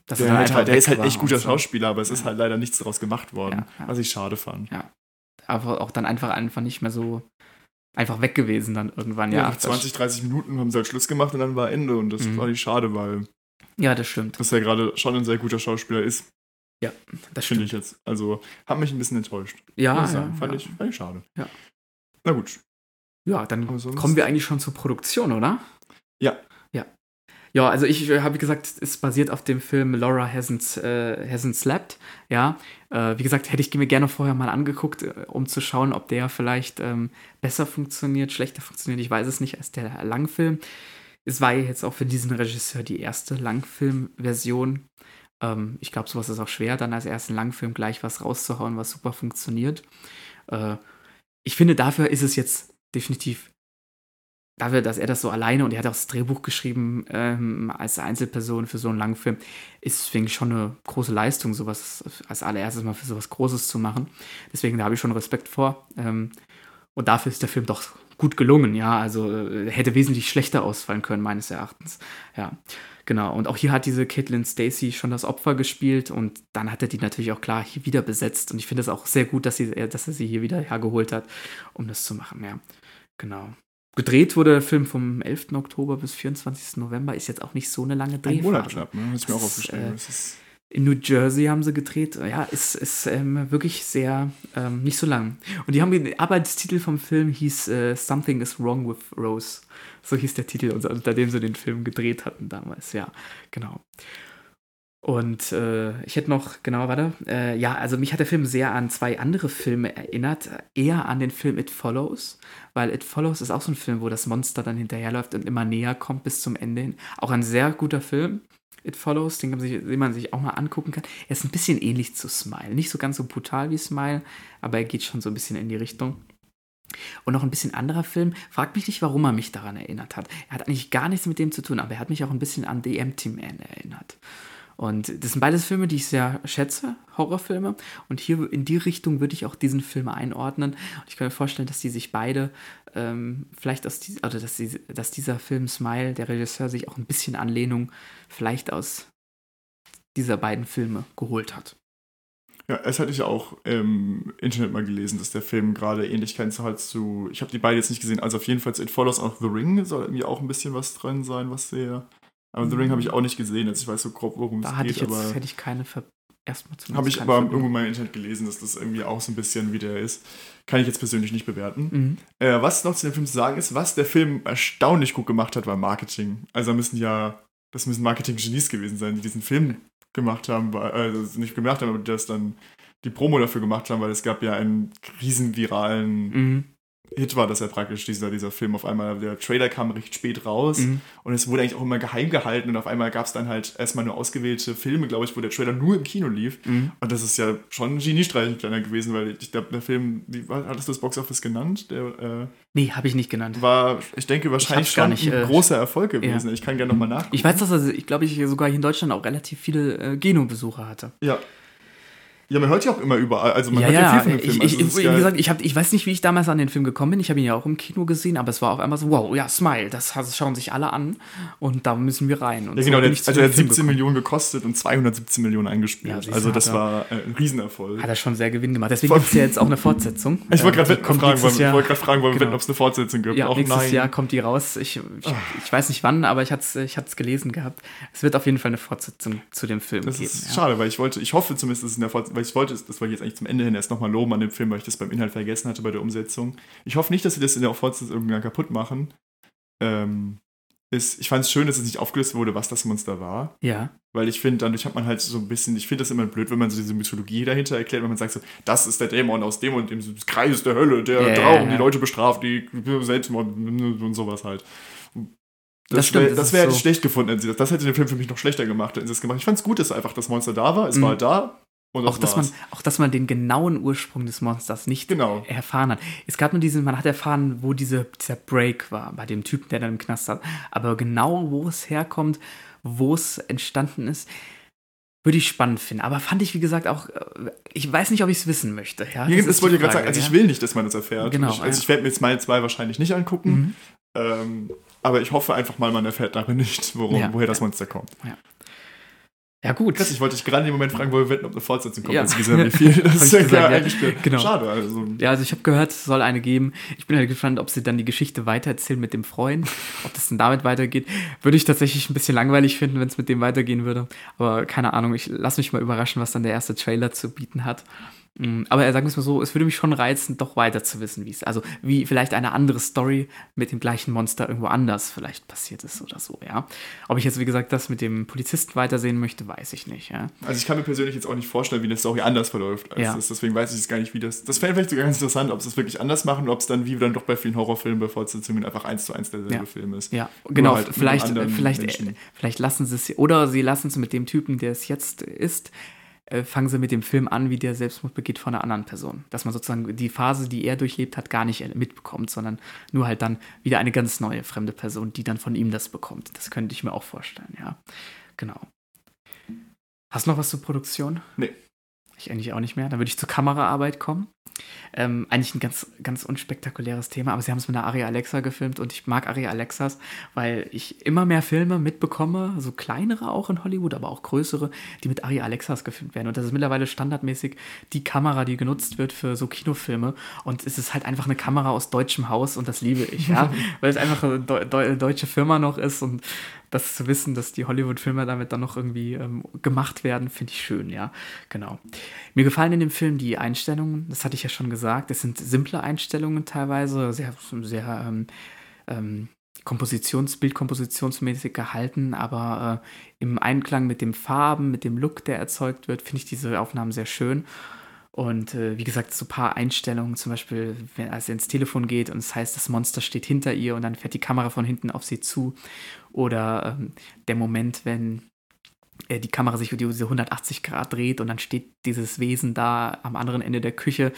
das der, halt, halt, der ist halt echt guter so. Schauspieler, aber es ja. ist halt leider nichts daraus gemacht worden, ja, ja. was ich schade fand. Ja. Aber auch dann einfach einfach nicht mehr so einfach weg gewesen dann irgendwann. Ja, Ja, nach 20, 30 Minuten haben sie halt Schluss gemacht und dann war Ende. Und das Mhm. war nicht schade, weil das, ja, das stimmt. das ja gerade schon ein sehr guter Schauspieler ist, Das finde stimmt. ich jetzt. Also hat mich ein bisschen enttäuscht. Ja, ja, fand, ja. Ich, fand ich schade. Ja. Na gut. Ja, dann kommen wir eigentlich schon zur Produktion, oder? Ja. Ja. Ja, also ich äh, habe gesagt, es basiert auf dem Film Laura Hasn't, äh, Hasn't Slept. Ja, äh, wie gesagt, hätte ich mir gerne vorher mal angeguckt, äh, um zu schauen, ob der vielleicht ähm, besser funktioniert, schlechter funktioniert. Ich weiß es nicht, als der Langfilm. Es war ja jetzt auch für diesen Regisseur die erste Langfilmversion. Ähm, ich glaube, sowas ist auch schwer, dann als ersten Langfilm gleich was rauszuhauen, was super funktioniert. Äh, ich finde, dafür ist es jetzt definitiv dafür, dass er das so alleine und er hat auch das Drehbuch geschrieben ähm, als Einzelperson für so einen langen Film, ist, ich, schon eine große Leistung, sowas als allererstes mal für sowas Großes zu machen. Deswegen, da habe ich schon Respekt vor. Ähm, und dafür ist der Film doch gut gelungen, ja. Also äh, hätte wesentlich schlechter ausfallen können, meines Erachtens. Ja, genau. Und auch hier hat diese Caitlin Stacy schon das Opfer gespielt und dann hat er die natürlich auch klar hier wieder besetzt. Und ich finde es auch sehr gut, dass, sie, äh, dass er sie hier wieder hergeholt hat, um das zu machen, ja. Genau. Gedreht wurde der Film vom 11. Oktober bis 24. November. Ist jetzt auch nicht so eine lange Ein Drehphase. Monat knapp, ne? Du mir auch aufgeschrieben. äh, Das ist, In New Jersey haben sie gedreht. Ja, ist, ist ähm, wirklich sehr, ähm, nicht so lang. Und die haben, den Arbeitstitel vom Film hieß äh, Something is Wrong with Rose. So hieß der Titel, unter, unter dem sie den Film gedreht hatten damals. Ja, genau. Und äh, ich hätte noch, genau, warte. Äh, ja, also mich hat der Film sehr an zwei andere Filme erinnert. Eher an den Film It Follows, weil It Follows ist auch so ein Film, wo das Monster dann hinterherläuft und immer näher kommt bis zum Ende hin. Auch ein sehr guter Film. It Follows, den, man sich, den man sich auch mal angucken kann. Er ist ein bisschen ähnlich zu Smile. Nicht so ganz so brutal wie Smile, aber er geht schon so ein bisschen in die Richtung. Und noch ein bisschen anderer Film. Fragt mich nicht, warum er mich daran erinnert hat. Er hat eigentlich gar nichts mit dem zu tun, aber er hat mich auch ein bisschen an The Empty Man erinnert. Und das sind beides Filme, die ich sehr schätze, Horrorfilme. Und hier in die Richtung würde ich auch diesen Film einordnen. Und ich kann mir vorstellen, dass die sich beide ähm, vielleicht aus die, oder dass, die, dass dieser Film Smile, der Regisseur, sich auch ein bisschen Anlehnung vielleicht aus dieser beiden Filme geholt hat. ja, es hatte ich auch im Internet mal gelesen, dass der Film gerade Ähnlichkeiten hat zu. Ich habe die beide jetzt nicht gesehen, also auf jeden Fall It Follows auch The Ring soll irgendwie auch ein bisschen was drin sein, was sehr. Aber The Ring habe ich auch nicht gesehen, jetzt ich weiß so grob, worum es Da hatte geht, ich jetzt, aber. hätte ich keine Ver erstmal zumindest Habe ich aber Verbindung. irgendwo mal im Internet gelesen, dass das irgendwie auch so ein bisschen wie der ist. Kann ich jetzt persönlich nicht bewerten. Mhm. Äh, was noch zu dem Film zu sagen ist, was der Film erstaunlich gut gemacht hat, war Marketing. Also da müssen ja, das müssen Marketing-Genies gewesen sein, die diesen Film gemacht haben, weil- also nicht gemacht haben, aber die das dann die Promo dafür gemacht haben, weil es gab ja einen riesen viralen Mhm. Hit war das ja praktisch, dieser, dieser Film auf einmal. Der Trailer kam recht spät raus Mhm. und es wurde eigentlich auch immer geheim gehalten und auf einmal gab es dann halt erstmal nur ausgewählte Filme, glaube ich, wo der Trailer nur im Kino lief. Mhm. Und das ist ja schon ein Geniestreich kleiner gewesen, weil ich glaube, der Film, wie war- hattest du das Boxoffice genannt? Der äh, Nee, habe ich nicht genannt. war, ich denke, wahrscheinlich gar schon nicht, ein äh, großer Erfolg gewesen. Ich kann gerne nochmal nachgucken. Ich weiß, dass er, ich glaube, ich sogar hier in Deutschland auch relativ viele äh, Geno-Besucher hatte. Ja. Ja, man hört ja auch immer überall. Also man ja, hört ja, viel von dem Film. ich, Also ich, ist wie gesagt, ich, hab, ich weiß nicht, wie ich damals an den Film gekommen bin. Ich habe ihn ja auch im Kino gesehen, aber es war auf einmal so, wow, ja, Smile, das das schauen sich alle an und da müssen wir rein. Und ja, so genau, bin der, also der hat Film 17 gekommen. Millionen gekostet und 217 Millionen eingespielt. Ja, also das er- war äh, ein Riesenerfolg. Hat er schon sehr Gewinn gemacht. Deswegen gibt es ja jetzt auch eine Fortsetzung. Ich wollte Äh, gerade fragen, wollen- gerade fragen, wollen Genau. ob es eine Fortsetzung gibt. Ja, Och, nächstes nein. Jahr kommt die raus. Ich, ich, ich weiß nicht wann, aber ich hatte es ich hat's gelesen gehabt. Es wird auf jeden Fall eine Fortsetzung zu dem Film Das geben. ist ja. schade, weil ich wollte, ich hoffe zumindest, dass es in der Fortsetzung, weil ich wollte, das wollte ich jetzt eigentlich zum Ende hin erst nochmal loben an dem Film, weil ich das beim Inhalt vergessen hatte bei der Umsetzung. Ich hoffe nicht, dass sie das in der Fortsetzung irgendwann kaputt machen. Ähm, ist, ich fand es schön, dass es nicht aufgelöst wurde, was das Monster war. Ja. Weil ich finde, dadurch hat man halt so ein bisschen, ich finde das immer blöd, wenn man so diese Mythologie dahinter erklärt, wenn man sagt so, das ist der Dämon aus dem und dem Kreis der Hölle, der Ja, Traum, ja, ja. die Leute bestraft, die Selbstmord und sowas halt. Das Das, das das wäre hätte so. schlecht gefunden. wenn sie Das, das hätte den Film für mich noch schlechter gemacht, wenn sie es gemacht. Ich fand es gut, dass einfach das Monster da war. Es Mhm. war da. Und Auch dass, man, auch, dass man den genauen Ursprung des Monsters nicht Genau. erfahren hat. Es gab nur diesen, man hat erfahren, wo diese, dieser Break war, bei dem Typen, der dann im Knast hat. Aber genau, wo es herkommt, wo es entstanden ist, würde ich spannend finden. Aber fand ich, wie gesagt, auch, äh, ich weiß nicht, ob ich es wissen möchte. Ja, das das, ist wollte ich gerade sagen. Also ja. ich will nicht, dass man das erfährt. Genau, ich, also ja. ich werde mir Smile 2 wahrscheinlich nicht angucken. Mhm. Ähm, aber ich hoffe einfach mal, man erfährt darin nicht, worum, Ja, woher das. Monster kommt. Ja, gut. Krass, ich wollte dich gerade in dem Moment fragen, wo wir wetten, ob eine Fortsetzung kommt. Ja. ich gesehen wie viel. Das ist ja, gesagt, ja. eigentlich Genau. schade. Also, Ja, also ich habe gehört, es soll eine geben. Ich bin halt gespannt, ob sie dann die Geschichte weitererzählen mit dem Freund, ob das dann damit weitergeht. Würde ich tatsächlich ein bisschen langweilig finden, wenn es mit dem weitergehen würde. Aber keine Ahnung, ich lasse mich mal überraschen, was dann der erste Trailer zu bieten hat. Mm, Aber er sagt es mal so, es würde mich schon reizen, doch weiter zu wissen, wie es, also wie vielleicht eine andere Story mit dem gleichen Monster irgendwo anders vielleicht passiert ist oder so, ja. Ob ich jetzt, wie gesagt, das mit dem Polizisten weitersehen möchte, weiß ich nicht, ja. also ich kann mir persönlich jetzt auch nicht vorstellen, wie eine Story anders verläuft. Als Ja. das, deswegen weiß ich jetzt gar nicht, wie das. Das wäre vielleicht sogar ganz interessant, ob sie es wirklich anders machen, ob es dann wie dann doch bei vielen Horrorfilmen bei Fortsetzungen einfach eins zu eins derselbe Ja. Film ist. Ja, genau. halt vielleicht, vielleicht, Menschen. äh, vielleicht lassen sie es, oder sie lassen es mit dem Typen, der es jetzt ist, äh, fangen sie mit dem Film an, wie der Selbstmord begeht von einer anderen Person. Dass man sozusagen die Phase, die er durchlebt hat, gar nicht mitbekommt, sondern nur halt dann wieder eine ganz neue fremde Person, die dann von ihm das bekommt. Das könnte ich mir auch vorstellen, ja. Genau. Hast du noch was zur Produktion? Nee. Ich eigentlich auch nicht mehr. Dann würde ich zur Kameraarbeit kommen. Ähm, eigentlich ein ganz, ganz unspektakuläres Thema, aber sie haben es mit einer Ari Alexa gefilmt und ich mag Ari Alexas, weil ich immer mehr Filme mitbekomme, so kleinere auch in Hollywood, aber auch größere, die mit Ari Alexas gefilmt werden. Und das ist mittlerweile standardmäßig die Kamera, die genutzt wird für so Kinofilme. Und es ist halt einfach eine Kamera aus deutschem Haus und das liebe ich, ja, weil es einfach eine deu deu deutsche Firma noch ist und das zu wissen, dass die Hollywood-Filme damit dann noch irgendwie ähm, gemacht werden, finde ich schön, ja. Genau. Mir gefallen in dem Film die Einstellungen, das hatte ich ja schon gesagt. Es sind simple Einstellungen teilweise, sehr, sehr ähm, ähm, Kompositions-, Bildkompositionsmäßig gehalten, aber äh, im Einklang mit den Farben, mit dem Look, der erzeugt wird, finde ich diese Aufnahmen sehr schön. Und äh, wie gesagt, so ein paar Einstellungen, zum Beispiel, wenn, als er ins Telefon geht und es heißt, das Monster steht hinter ihr und dann fährt die Kamera von hinten auf sie zu. Oder ähm, der Moment, wenn äh, die Kamera sich um diese 180 Grad dreht und dann steht dieses Wesen da am anderen Ende der Küche.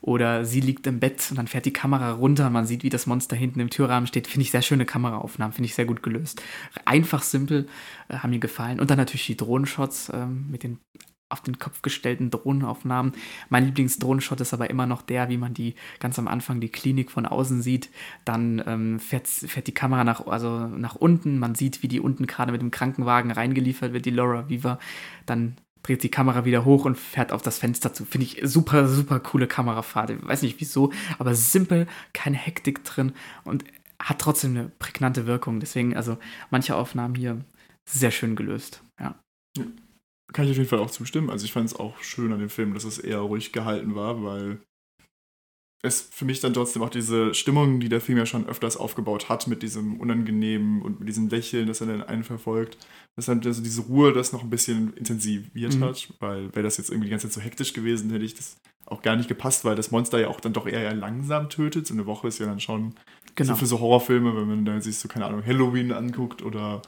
Oder sie liegt im Bett und dann fährt die Kamera runter und man sieht, wie das Monster hinten im Türrahmen steht. Finde ich sehr schöne Kameraaufnahmen, finde ich sehr gut gelöst. Einfach simpel, äh, haben mir gefallen. Und dann natürlich die Drohnenshots ähm, mit den auf den Kopf gestellten Drohnenaufnahmen. Mein Lieblingsdrohnenshot ist aber immer noch der, wie man die ganz am Anfang die Klinik von außen sieht. Dann ähm, fährt, fährt die Kamera nach, also nach unten. Man sieht, wie die unten gerade mit dem Krankenwagen reingeliefert wird, die Laura Viva. Dann dreht die Kamera wieder hoch und fährt auf das Fenster zu. Finde ich super, super coole Kamerafahrt. Ich weiß nicht wieso, aber simpel, keine Hektik drin und hat trotzdem eine prägnante Wirkung. Deswegen, also manche Aufnahmen hier sehr schön gelöst. Ja. Kann ich auf jeden Fall auch zustimmen. Also ich fand es auch schön an dem Film, dass es eher ruhig gehalten war, weil es für mich dann trotzdem auch diese Stimmung, die der Film ja schon öfters aufgebaut hat, mit diesem Unangenehmen und mit diesem Lächeln, das er dann einen verfolgt, dass dann also diese Ruhe das noch ein bisschen intensiviert Mhm. hat, weil wäre das jetzt irgendwie die ganze Zeit so hektisch gewesen, hätte ich das auch gar nicht gepasst, weil das Monster ja auch dann doch eher langsam tötet. So eine Woche ist ja dann schon Genau. so für so Horrorfilme, wenn man da sich so, keine Ahnung, Halloween anguckt oder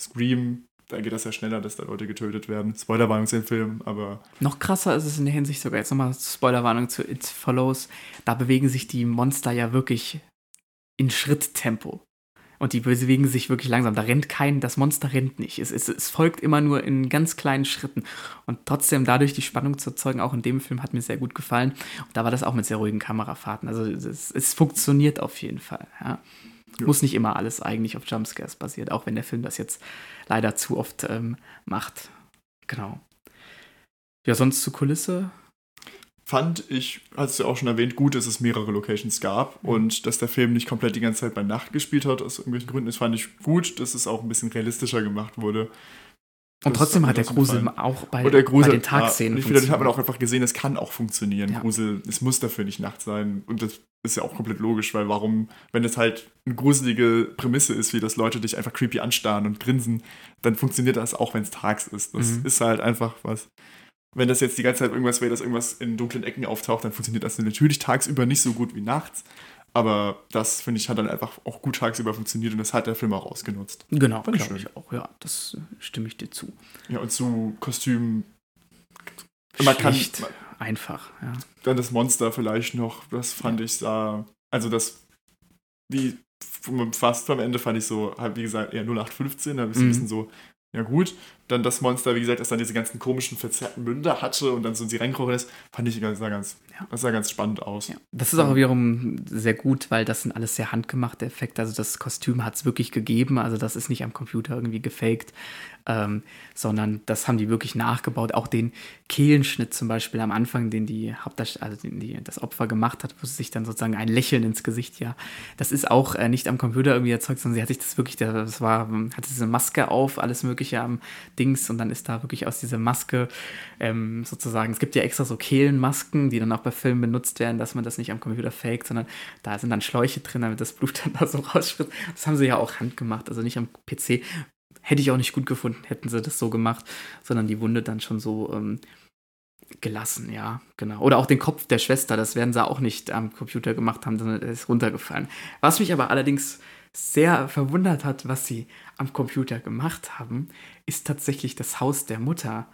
Scream, da geht das ja schneller, dass da Leute getötet werden. Spoilerwarnung zu dem Film, aber Noch krasser ist es in der Hinsicht sogar, jetzt nochmal Spoilerwarnung zu It Follows, da bewegen sich die Monster ja wirklich in Schritttempo. Und die bewegen sich wirklich langsam. Da rennt kein, das Monster rennt nicht. Es, es, es folgt immer nur in ganz kleinen Schritten. Und trotzdem dadurch die Spannung zu erzeugen, auch in dem Film, hat mir sehr gut gefallen. Und da war das auch mit sehr ruhigen Kamerafahrten. Also es, es funktioniert auf jeden Fall. Ja. Ja. Muss nicht immer alles eigentlich auf Jumpscares basiert, auch wenn der Film das jetzt leider zu oft ähm, macht. Genau. Ja, sonst zur Kulisse. fand ich, hast du ja auch schon erwähnt, gut, dass es mehrere Locations gab Mhm. und dass der Film nicht komplett die ganze Zeit bei Nacht gespielt hat, aus irgendwelchen Gründen. Das fand ich gut, dass es auch ein bisschen realistischer gemacht wurde. Und Das trotzdem hat der Grusel gefallen. auch bei, Und der Grusel, bei den Tagszenen. Ja, ich finde, das hat man auch einfach gesehen, es kann auch funktionieren. Ja. Grusel, es muss dafür nicht Nacht sein. Und das ist ja auch komplett logisch, weil warum, wenn es halt eine gruselige Prämisse ist, wie dass Leute dich einfach creepy anstarren und grinsen, dann funktioniert das auch, wenn es tags ist. Das Mhm. ist halt einfach was. Wenn das jetzt die ganze Zeit irgendwas wäre, dass irgendwas in dunklen Ecken auftaucht, dann funktioniert das natürlich tagsüber nicht so gut wie nachts. Aber das, finde ich, hat dann einfach auch gut tagsüber funktioniert und das hat der Film auch ausgenutzt. Genau, glaube ich auch. Ja, das äh, stimme ich dir zu. Ja, und zu Kostümen. Man kann, Schlicht, einfach, ja. dann das Monster vielleicht noch, das fand ich sah, also das, wie fast am Ende fand ich so, halt wie gesagt, eher 0815, da habe ich so ein Mhm. bisschen so, ja gut, dann das Monster, wie gesagt, das dann diese ganzen komischen verzerrten Münder hatte und dann so in sie reinkrochen ist, fand ich ganz, ganz, Ja. das sah ganz spannend aus. Ja. Das ist auch wiederum sehr gut, weil das sind alles sehr handgemachte Effekte. Also das Kostüm hat es wirklich gegeben. Also das ist nicht am Computer irgendwie gefaked, ähm, sondern das haben die wirklich nachgebaut. Auch den Kehlenschnitt zum Beispiel am Anfang, den die Hauptdarsteller, also den die, das Opfer gemacht hat, wo sie sich dann sozusagen ein Lächeln ins Gesicht, ja, das ist auch äh, nicht am Computer irgendwie erzeugt, sondern sie hat sich das wirklich, das war, hatte diese Maske auf, alles Mögliche am Dings und dann ist da wirklich aus dieser Maske ähm, sozusagen, es gibt ja extra so Kehlenmasken, die dann auch bei Filmen benutzt werden, dass man das nicht am Computer faked, sondern da sind dann Schläuche drin, damit das Blut dann da so rausspritzt. Das haben sie ja auch handgemacht, also nicht am PC. Hätte ich auch nicht gut gefunden, hätten sie das so gemacht, sondern die Wunde dann schon so ähm, gelassen, ja, genau. Oder auch den Kopf der Schwester, das werden sie auch nicht am Computer gemacht haben, sondern er ist runtergefallen. Was mich aber allerdings sehr verwundert hat, was sie am Computer gemacht haben, ist tatsächlich das Haus der Mutter.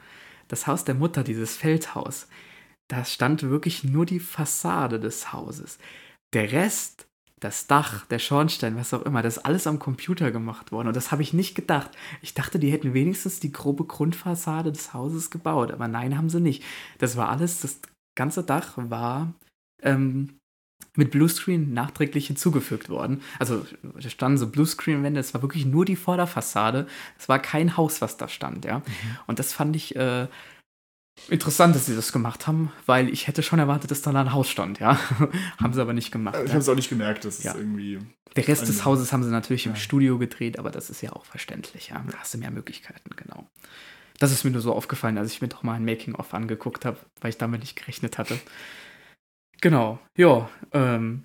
Das Haus der Mutter, dieses Feldhaus. Da stand wirklich nur die Fassade des Hauses. Der Rest, das Dach, der Schornstein, was auch immer, das ist alles am Computer gemacht worden. Und das habe ich nicht gedacht. Ich dachte, die hätten wenigstens die grobe Grundfassade des Hauses gebaut. Aber nein, haben sie nicht. Das war alles, das ganze Dach war ähm, mit Bluescreen nachträglich hinzugefügt worden. Also da standen so Bluescreen-Wände, es war wirklich nur die Vorderfassade. Es war kein Haus, was da stand, ja. Und das fand ich äh, interessant, dass sie das gemacht haben, weil ich hätte schon erwartet, dass da ein Haus stand, ja. haben sie aber nicht gemacht. Ich ja. habe es auch nicht gemerkt, das Ja. ist irgendwie. Der Rest des Hauses haben sie natürlich im Ja. Studio gedreht, aber das ist ja auch verständlich, ja. Da hast du mehr Möglichkeiten, genau. Das ist mir nur so aufgefallen, als ich mir doch mal ein Making-of angeguckt habe, weil ich damit nicht gerechnet hatte. Genau, ja. Ähm,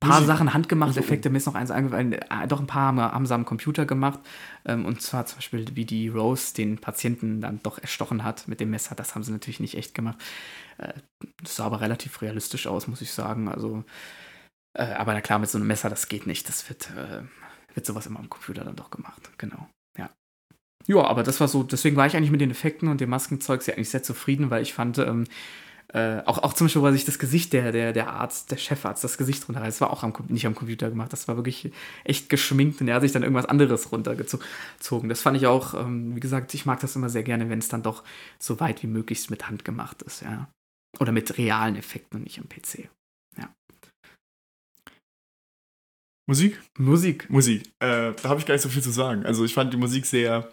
paar Musik- Sachen handgemacht, Effekte, mir ist noch eins eingefallen, äh, doch ein paar haben, haben sie am Computer gemacht. Ähm, und zwar zum Beispiel, wie die Rose den Patienten dann doch erstochen hat mit dem Messer. Das haben sie natürlich nicht echt gemacht. Äh, das sah aber relativ realistisch aus, muss ich sagen. Also, äh, aber na klar, mit so einem Messer, das geht nicht. Das wird, wird sowas immer am Computer dann doch gemacht. Genau. Ja. Ja, aber das war so, deswegen war ich eigentlich mit den Effekten und dem Maskenzeug sehr, eigentlich sehr zufrieden, weil ich fand, ähm, äh, auch, auch zum Beispiel, weil sich das Gesicht der, der, der Arzt, der Chefarzt, das Gesicht runterreißt, das war auch am, nicht am Computer gemacht, das war wirklich echt geschminkt und er hat sich dann irgendwas anderes runtergezogen. Das fand ich auch, ähm, wie gesagt, ich mag das immer sehr gerne, wenn es dann doch so weit wie möglichst mit Hand gemacht ist, ja. Oder mit realen Effekten und nicht am PC. Musik? Musik. Musik. Äh, da habe ich gar nicht so viel zu sagen. Also ich fand die Musik sehr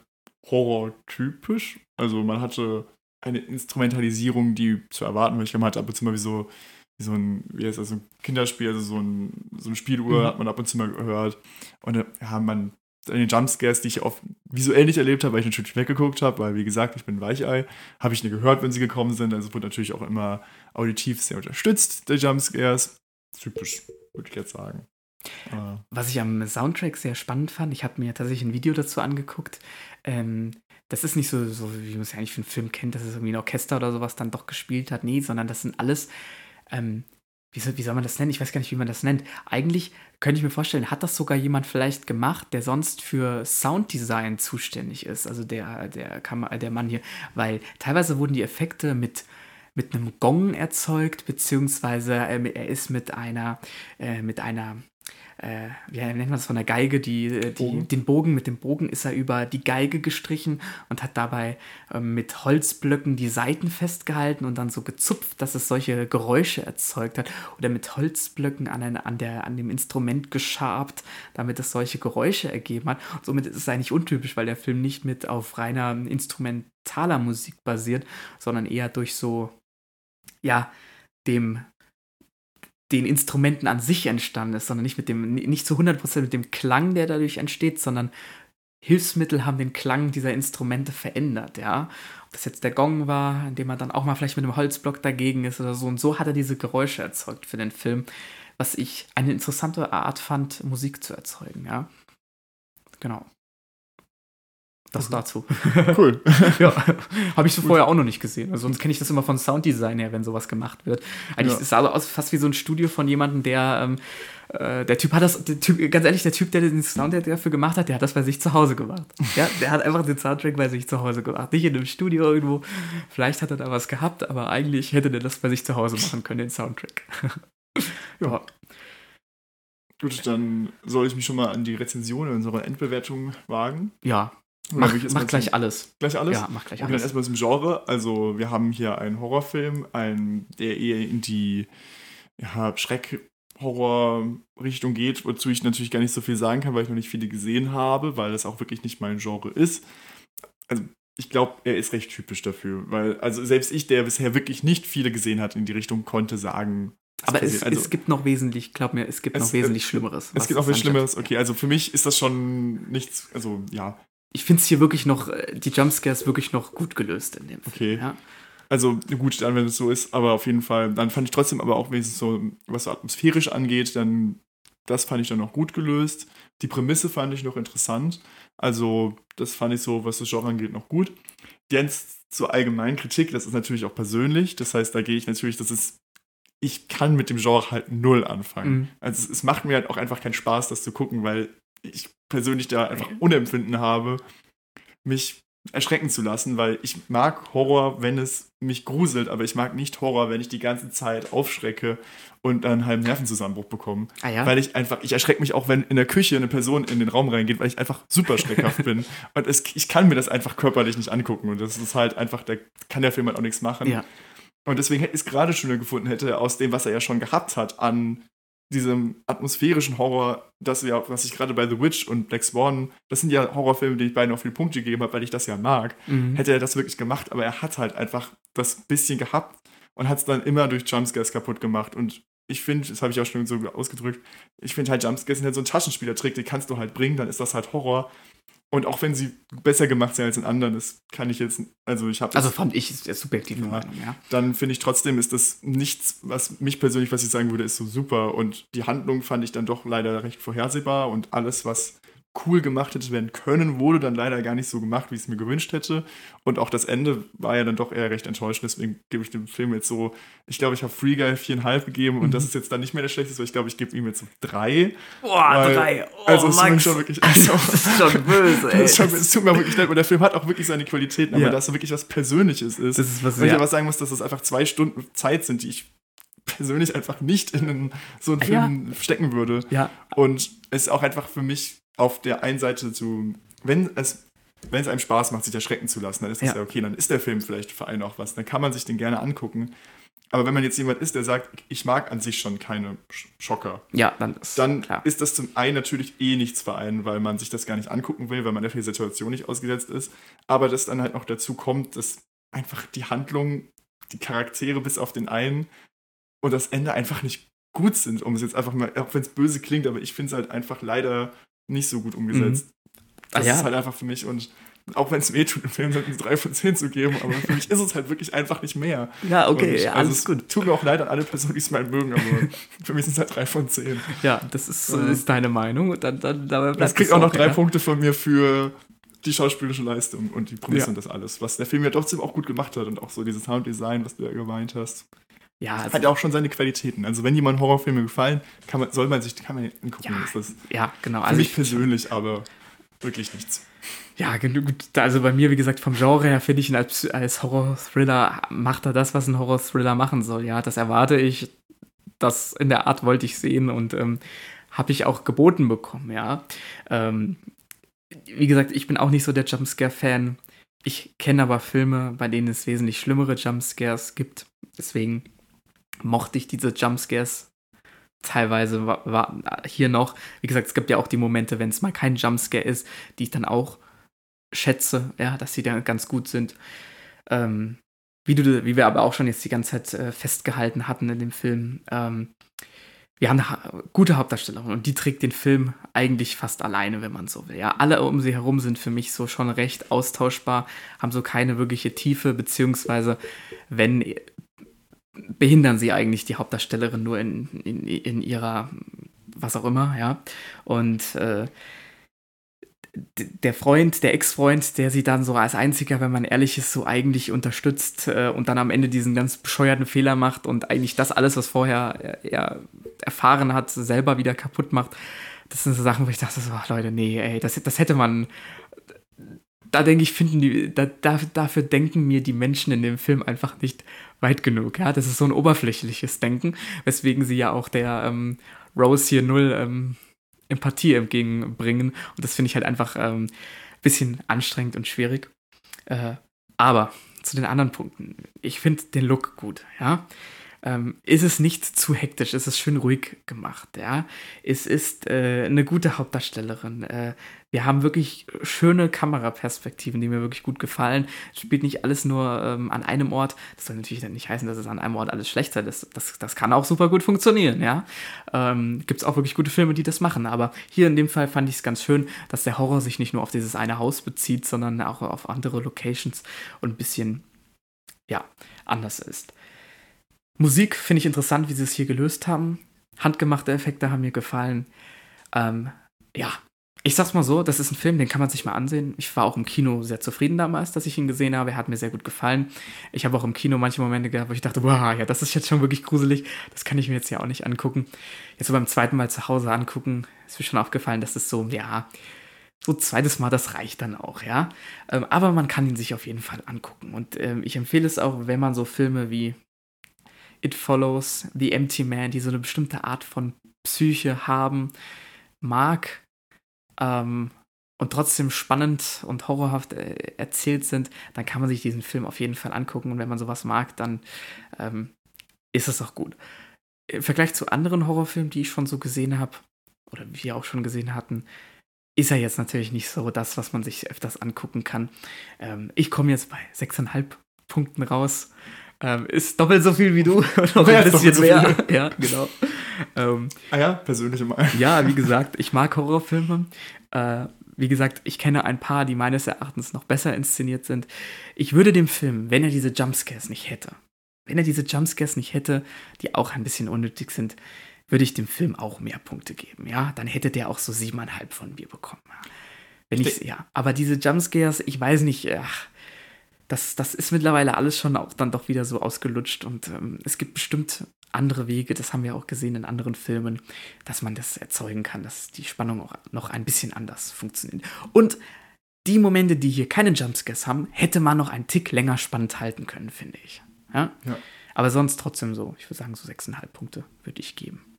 horrortypisch. Also man hatte eine Instrumentalisierung, die zu erwarten war. Ich glaube, man hat ab und zu mal wie so, wie so ein, wie heißt das, so ein Kinderspiel, also so, ein, so eine Spieluhr Mhm. hat man ab und zu mal gehört. Und äh, ja, man, die Jumpscares, die ich oft visuell nicht erlebt habe, weil ich natürlich weggeguckt habe, weil wie gesagt, ich bin ein Weichei, habe ich nicht gehört, wenn sie gekommen sind. Also wurde natürlich auch immer auditiv sehr unterstützt, die Jumpscares. Typisch, würde ich jetzt sagen. Äh, Was ich am Soundtrack sehr spannend fand, ich habe mir tatsächlich ein Video dazu angeguckt. Ähm, das ist nicht so, so, wie man es ja eigentlich für einen Film kennt, dass es irgendwie ein Orchester oder sowas dann doch gespielt hat. Nee, sondern das sind alles, ähm, wie, soll, wie soll man das nennen? Ich weiß gar nicht, wie man das nennt. Eigentlich könnte ich mir vorstellen, hat das sogar jemand vielleicht gemacht, der sonst für Sounddesign zuständig ist. Also der, der, Kam der Mann hier. Weil teilweise wurden die Effekte mit mit einem Gong erzeugt, beziehungsweise äh, er ist mit einer, äh, mit einer, äh, wie nennt man das von der Geige, die, äh, die, Bogen. den Bogen, mit dem Bogen ist er über die Geige gestrichen und hat dabei ähm, mit Holzblöcken die Saiten festgehalten und dann so gezupft, dass es solche Geräusche erzeugt hat. Oder mit Holzblöcken an, ein, an, der, an dem Instrument geschabt, damit es solche Geräusche ergeben hat. Und somit ist es eigentlich untypisch, weil der Film nicht mit auf reiner instrumentaler Musik basiert, sondern eher durch so, ja, dem den Instrumenten an sich entstanden ist, sondern nicht mit dem, nicht zu 100% mit dem Klang, der dadurch entsteht, sondern Hilfsmittel haben den Klang dieser Instrumente verändert, ja. Ob das jetzt der Gong war, indem er dann auch mal vielleicht mit einem Holzblock dagegen ist oder so. Und so hat er diese Geräusche erzeugt für den Film, was ich eine interessante Art fand, Musik zu erzeugen, ja. Genau. Das dazu. cool. ja, habe ich so vorher auch noch nicht gesehen. Also sonst kenne ich das immer von Sounddesign her, wenn sowas gemacht wird. Eigentlich Ja. ist es also aus, fast wie so ein Studio von jemandem, der ähm, äh, der Typ hat das, der typ, ganz ehrlich, der Typ, der den Sound dafür gemacht hat, der hat das bei sich zu Hause gemacht. Ja, der hat einfach den Soundtrack bei sich zu Hause gemacht. Nicht in einem Studio irgendwo. Vielleicht hat er da was gehabt, aber eigentlich hätte der das bei sich zu Hause machen können, den Soundtrack. ja. Gut, dann soll ich mich schon mal an die Rezension unserer Endbewertung wagen. Ja, Mach, mach gleich alles. Gleich alles? Ja, mach gleich alles. dann erstmal zum Genre. Also, wir haben hier einen Horrorfilm, einen, der eher in die ja, Schreck-Horror-Richtung geht, wozu ich natürlich gar nicht so viel sagen kann, weil ich noch nicht viele gesehen habe, weil das auch wirklich nicht mein Genre ist. Also, ich glaube, er ist recht typisch dafür, weil, also selbst ich, der bisher wirklich nicht viele gesehen hat in die Richtung, konnte sagen. Aber es. Also, es gibt noch wesentlich, glaub mir, es gibt Es- noch wesentlich Schlimmeres. es gibt was angeht. Schlimmeres. Okay, also für mich ist das schon nichts, also ja, Ich finde es hier wirklich noch, äh, die Jumpscares wirklich noch gut gelöst in dem Film. Okay. Ja? Also gut, dann, wenn es so ist, aber auf jeden Fall, dann fand ich trotzdem aber auch wenigstens so, was so atmosphärisch angeht, dann, das fand ich dann noch gut gelöst. Die Prämisse fand ich noch interessant. Also, das fand ich so, was das Genre angeht, noch gut. Jetzt zur allgemeinen Kritik, das ist natürlich auch persönlich. Das heißt, da gehe ich natürlich, das ist, ich kann mit dem Genre halt null anfangen. Mhm. Also, es, es macht mir halt auch einfach keinen Spaß, das zu gucken, weil ich persönlich da einfach Unempfinden habe, mich erschrecken zu lassen, weil ich mag Horror, wenn es mich gruselt, aber ich mag nicht Horror, wenn ich die ganze Zeit aufschrecke und dann einen halben Nervenzusammenbruch bekomme. Ah ja? Weil ich einfach, ich erschrecke mich auch, wenn in der Küche eine Person in den Raum reingeht, weil ich einfach super schreckhaft bin. Und es, ich kann mir das einfach körperlich nicht angucken. Und das ist halt einfach, da kann der Film halt auch nichts machen. ja. Und deswegen hätte ich es gerade schöner gefunden hätte, aus dem, was er ja schon gehabt hat, an diesem atmosphärischen Horror, das ja, was ich gerade bei The Witch und Black Swan, das sind ja Horrorfilme, die ich beiden auch viele Punkte gegeben habe, weil ich das ja mag, Mhm. hätte er das wirklich gemacht, aber er hat halt einfach das bisschen gehabt und hat es dann immer durch Jumpscares kaputt gemacht. Und ich finde, das habe ich auch schon so ausgedrückt, ich finde halt Jumpscares sind halt so ein Taschenspielertrick, den kannst du halt bringen, dann ist das halt Horror. Und auch wenn sie besser gemacht sind als in anderen, das kann ich jetzt, also ich habe Also fand ich, ist subjektive Ja. Meinung, ja. dann finde ich trotzdem ist das nichts, was mich persönlich, was ich sagen würde, ist so super. Und die Handlung fand ich dann doch leider recht vorhersehbar und alles, was cool gemacht hätte werden können, wurde dann leider gar nicht so gemacht, wie ich es mir gewünscht hätte. Und auch das Ende war ja dann doch eher recht enttäuschend. Deswegen gebe ich dem Film jetzt so, ich glaube, ich habe Free Guy viereinhalb gegeben und das ist jetzt dann nicht mehr der schlechteste, weil ich glaube, ich gebe ihm jetzt so drei. Boah, Weil- drei. Oh, also es Max. schon wirklich- also- das ist schon böse, ey. Das ist schon, es tut mir wirklich leid, weil der Film hat auch wirklich seine Qualitäten, aber Ja. da so wirklich was Persönliches ist. Das ist was, Weil ich ja. aber sagen muss, dass das einfach zwei Stunden Zeit sind, die ich persönlich einfach nicht in einen, so einen Ja. Film stecken würde. Ja, Und es ist auch einfach für mich auf der einen Seite zu, wenn es, wenn es einem Spaß macht, sich erschrecken zu lassen, dann ist das ja. Ja. okay, dann ist der Film vielleicht für einen auch was, dann kann man sich den gerne angucken. Aber wenn man jetzt jemand ist, der sagt, ich mag an sich schon keine Sch- Schocker, ja, dann ist dann klar. ist das zum einen natürlich eh nichts für einen, weil man sich das gar nicht angucken will, weil man der Situation nicht ausgesetzt ist. Aber dass dann halt noch dazu kommt, dass einfach die Handlung, die Charaktere bis auf den einen und das Ende einfach nicht gut sind, um es jetzt einfach mal, auch wenn es böse klingt, aber ich finde es halt einfach leider nicht so gut umgesetzt. Ah, Das ja. ist halt einfach für mich und auch wenn es weh tut, dem Film halt eine 3 von 10 zu geben, aber für mich ist es halt wirklich einfach nicht mehr. Ja, okay, Und, ja, also alles es gut. Tut mir auch leid an alle Personen, die es mal mögen, aber für mich sind es halt 3 von 10. Ja, das ist, Ja. ist deine Meinung. Und dann, dann, dabei Das kriegt auch noch drei ja. Punkte von mir für die schauspielerische Leistung und die Prämisse Ja. und das alles, was der Film ja trotzdem auch gut gemacht hat und auch so dieses Sounddesign, was du ja gemeint hast, Ja, also, hat ja auch schon seine Qualitäten. Also wenn jemand Horrorfilme gefallen, kann man, soll man sich, kann man angucken. Ja, ist das ja, genau. für Also mich ich, persönlich, aber wirklich nichts. ja, genug. Also bei mir, wie gesagt, vom Genre her finde ich ihn als, als Horror-Thriller, macht er das, was ein Horror-Thriller machen soll. Ja, das erwarte ich. Das in der Art wollte ich sehen und ähm, habe ich auch geboten bekommen, ja. Ähm, wie gesagt, ich bin auch nicht so der Jumpscare-Fan. Ich kenne aber Filme, bei denen es wesentlich schlimmere Jumpscares gibt. Deswegen mochte ich diese Jumpscares teilweise war, war hier noch. Wie gesagt, es gibt ja auch die Momente, wenn es mal kein Jumpscare ist, die ich dann auch schätze, ja, dass sie dann ganz gut sind. Ähm, wie, du, wie wir aber auch schon jetzt die ganze Zeit äh, festgehalten hatten in dem Film. Ähm, wir haben eine gute Hauptdarstellerin und die trägt den Film eigentlich fast alleine, wenn man so will. Ja, alle um sie herum sind für mich so schon recht austauschbar, haben so keine wirkliche Tiefe, beziehungsweise wenn behindern sie eigentlich die Hauptdarstellerin nur in, in, in ihrer was auch immer, ja. Und äh, der Freund, der Ex-Freund, der sie dann so als einziger, wenn man ehrlich ist, so eigentlich unterstützt äh, und dann am Ende diesen ganz bescheuerten Fehler macht und eigentlich das alles, was vorher er, er erfahren hat, selber wieder kaputt macht. Das sind so Sachen, wo ich dachte, so, ach, Leute, nee, ey, das, das hätte man. Da denke ich, finden die, da, da, dafür denken mir die Menschen in dem Film einfach nicht weit genug. Ja, das ist so ein oberflächliches Denken, weswegen sie ja auch der ähm, Rose hier null ähm, Empathie entgegenbringen. Und das finde ich halt einfach ähm, bisschen anstrengend und schwierig. Äh, aber zu den anderen Punkten. Ich finde den Look gut, ja ähm, ist es nicht zu hektisch, es ist schön ruhig gemacht, ja. Es ist äh, eine gute Hauptdarstellerin. Äh, wir haben wirklich schöne Kameraperspektiven, die mir wirklich gut gefallen. Es spielt nicht alles nur ähm, an einem Ort. Das soll natürlich nicht heißen, dass es an einem Ort alles schlecht sei. Das, das, das kann auch super gut funktionieren, ja. Ähm, Gibt es auch wirklich gute Filme, die das machen. Aber hier in dem Fall fand ich es ganz schön, dass der Horror sich nicht nur auf dieses eine Haus bezieht, sondern auch auf andere Locations und ein bisschen, ja, anders ist. Musik finde ich interessant, wie sie es hier gelöst haben. Handgemachte Effekte haben mir gefallen. Ähm, ja, ich sag's mal so, das ist ein Film, den kann man sich mal ansehen. Ich war auch im Kino sehr zufrieden damals, dass ich ihn gesehen habe. Er hat mir sehr gut gefallen. Ich habe auch im Kino manche Momente gehabt, wo ich dachte, wow, ja, das ist jetzt schon wirklich gruselig. Das kann ich mir jetzt ja auch nicht angucken. Jetzt so beim zweiten Mal zu Hause angucken, ist mir schon aufgefallen, dass es so, ja, so zweites Mal, das reicht dann auch, ja. Ähm, aber man kann ihn sich auf jeden Fall angucken. Und ähm, ich empfehle es auch, wenn man so Filme wie It Follows, The Empty Man, die so eine bestimmte Art von Psyche haben, mag ähm, und trotzdem spannend und horrorhaft äh, erzählt sind, dann kann man sich diesen Film auf jeden Fall angucken. Und wenn man sowas mag, dann ähm, ist es auch gut. Im Vergleich zu anderen Horrorfilmen, die ich schon so gesehen habe, oder wir auch schon gesehen hatten, ist er jetzt natürlich nicht so das, was man sich öfters angucken kann. Ähm, ich komme jetzt bei 6,5 Punkten raus. Ähm, ist doppelt so viel wie du. noch ein bisschen so mehr. Ja, genau. Ähm, ah ja, persönliche Meinung. Ja, wie gesagt, ich mag Horrorfilme. Äh, wie gesagt, ich kenne ein paar, die meines Erachtens noch besser inszeniert sind. Ich würde dem Film, wenn er diese Jumpscares nicht hätte, wenn er diese Jumpscares nicht hätte, die auch ein bisschen unnötig sind, würde ich dem Film auch mehr Punkte geben. Ja, dann hätte der auch so siebeneinhalb von mir bekommen. Wenn ich, ja, aber diese Jumpscares, ich weiß nicht, ach, das, das ist mittlerweile alles schon auch dann doch wieder so ausgelutscht und ähm, es gibt bestimmt andere Wege, das haben wir auch gesehen in anderen Filmen, dass man das erzeugen kann, dass die Spannung auch noch ein bisschen anders funktioniert. Und die Momente, die hier keine Jumpscares haben, hätte man noch einen Tick länger spannend halten können, finde ich. Ja? ja. Aber sonst trotzdem so, ich würde sagen, so 6,5 Punkte würde ich geben.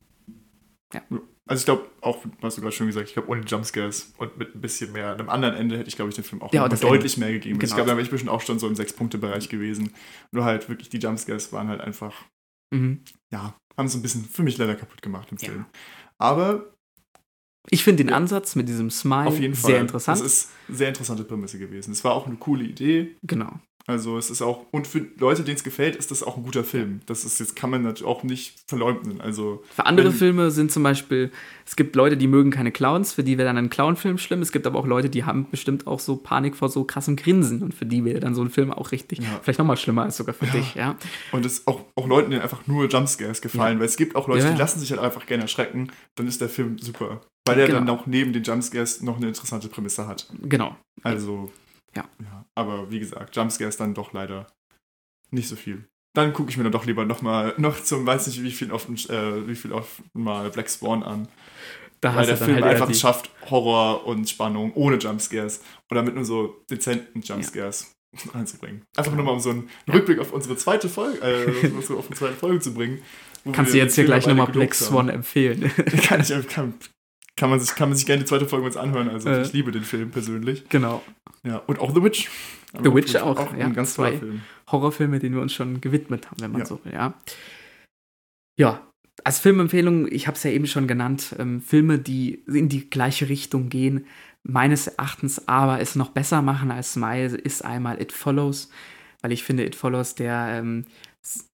Ja. Also ich glaube, auch, hast du gerade schon gesagt, ich glaube, ohne Jumpscares und mit ein bisschen mehr, einem anderen Ende hätte ich, glaube ich, den Film auch ja, deutlich Ende. mehr gegeben. Genau. Ich glaube, da wäre ich bestimmt auch schon so im Sechs-Punkte-Bereich gewesen. Nur halt wirklich, die Jumpscares waren halt einfach, mhm. ja, haben so ein bisschen für mich leider kaputt gemacht im Film. Ja. Aber ich finde den Ansatz mit diesem Smile auf jeden Fall. sehr interessant. Das ist eine sehr interessante Prämisse gewesen. Es war auch eine coole Idee. Genau. Also es ist auch, und für Leute, denen es gefällt, ist das auch ein guter Film. Das ist jetzt kann man natürlich auch nicht verleugnen. Also für andere wenn, Filme sind zum Beispiel, es gibt Leute, die mögen keine Clowns, für die wäre dann ein Clownfilm schlimm. Es gibt aber auch Leute, die haben bestimmt auch so Panik vor so krassem Grinsen und für die wäre dann so ein Film auch richtig, ja. vielleicht nochmal schlimmer als sogar für ja. dich, ja. Und es auch, auch Leuten, denen einfach nur Jumpscares gefallen, ja. weil es gibt auch Leute, die lassen sich halt einfach gerne erschrecken, dann ist der Film super. Weil er genau. dann auch neben den Jumpscares noch eine interessante Prämisse hat. Genau. Also ja. ja. Aber wie gesagt, Jumpscares dann doch leider nicht so viel. Dann gucke ich mir dann doch lieber noch mal noch zum, weiß nicht wie viel oft, äh, wie viel oft mal Black Spawn an. Da weil der Film halt einfach es schafft, Horror und Spannung ohne Jumpscares oder mit nur so dezenten Jumpscares ja. reinzubringen. Einfach nur mal um so einen ja. Rückblick auf unsere zweite Folge, äh, auf unsere zweite Folge zu bringen. Kannst du jetzt hier gleich nochmal Black Swan empfehlen? kann ich, kann, kann man sich, kann man sich gerne die zweite Folge uns anhören. Also äh, ich liebe den Film persönlich. Genau. Ja, und auch The Witch. The Witch auch, auch ja, ein ganz zwei Film. Horrorfilme, denen wir uns schon gewidmet haben, wenn man ja. so will, ja. Ja, als Filmempfehlung, ich habe es ja eben schon genannt, ähm, Filme, die in die gleiche Richtung gehen, meines Erachtens aber es noch besser machen als Smile, ist einmal It Follows, weil ich finde, It Follows, der ähm,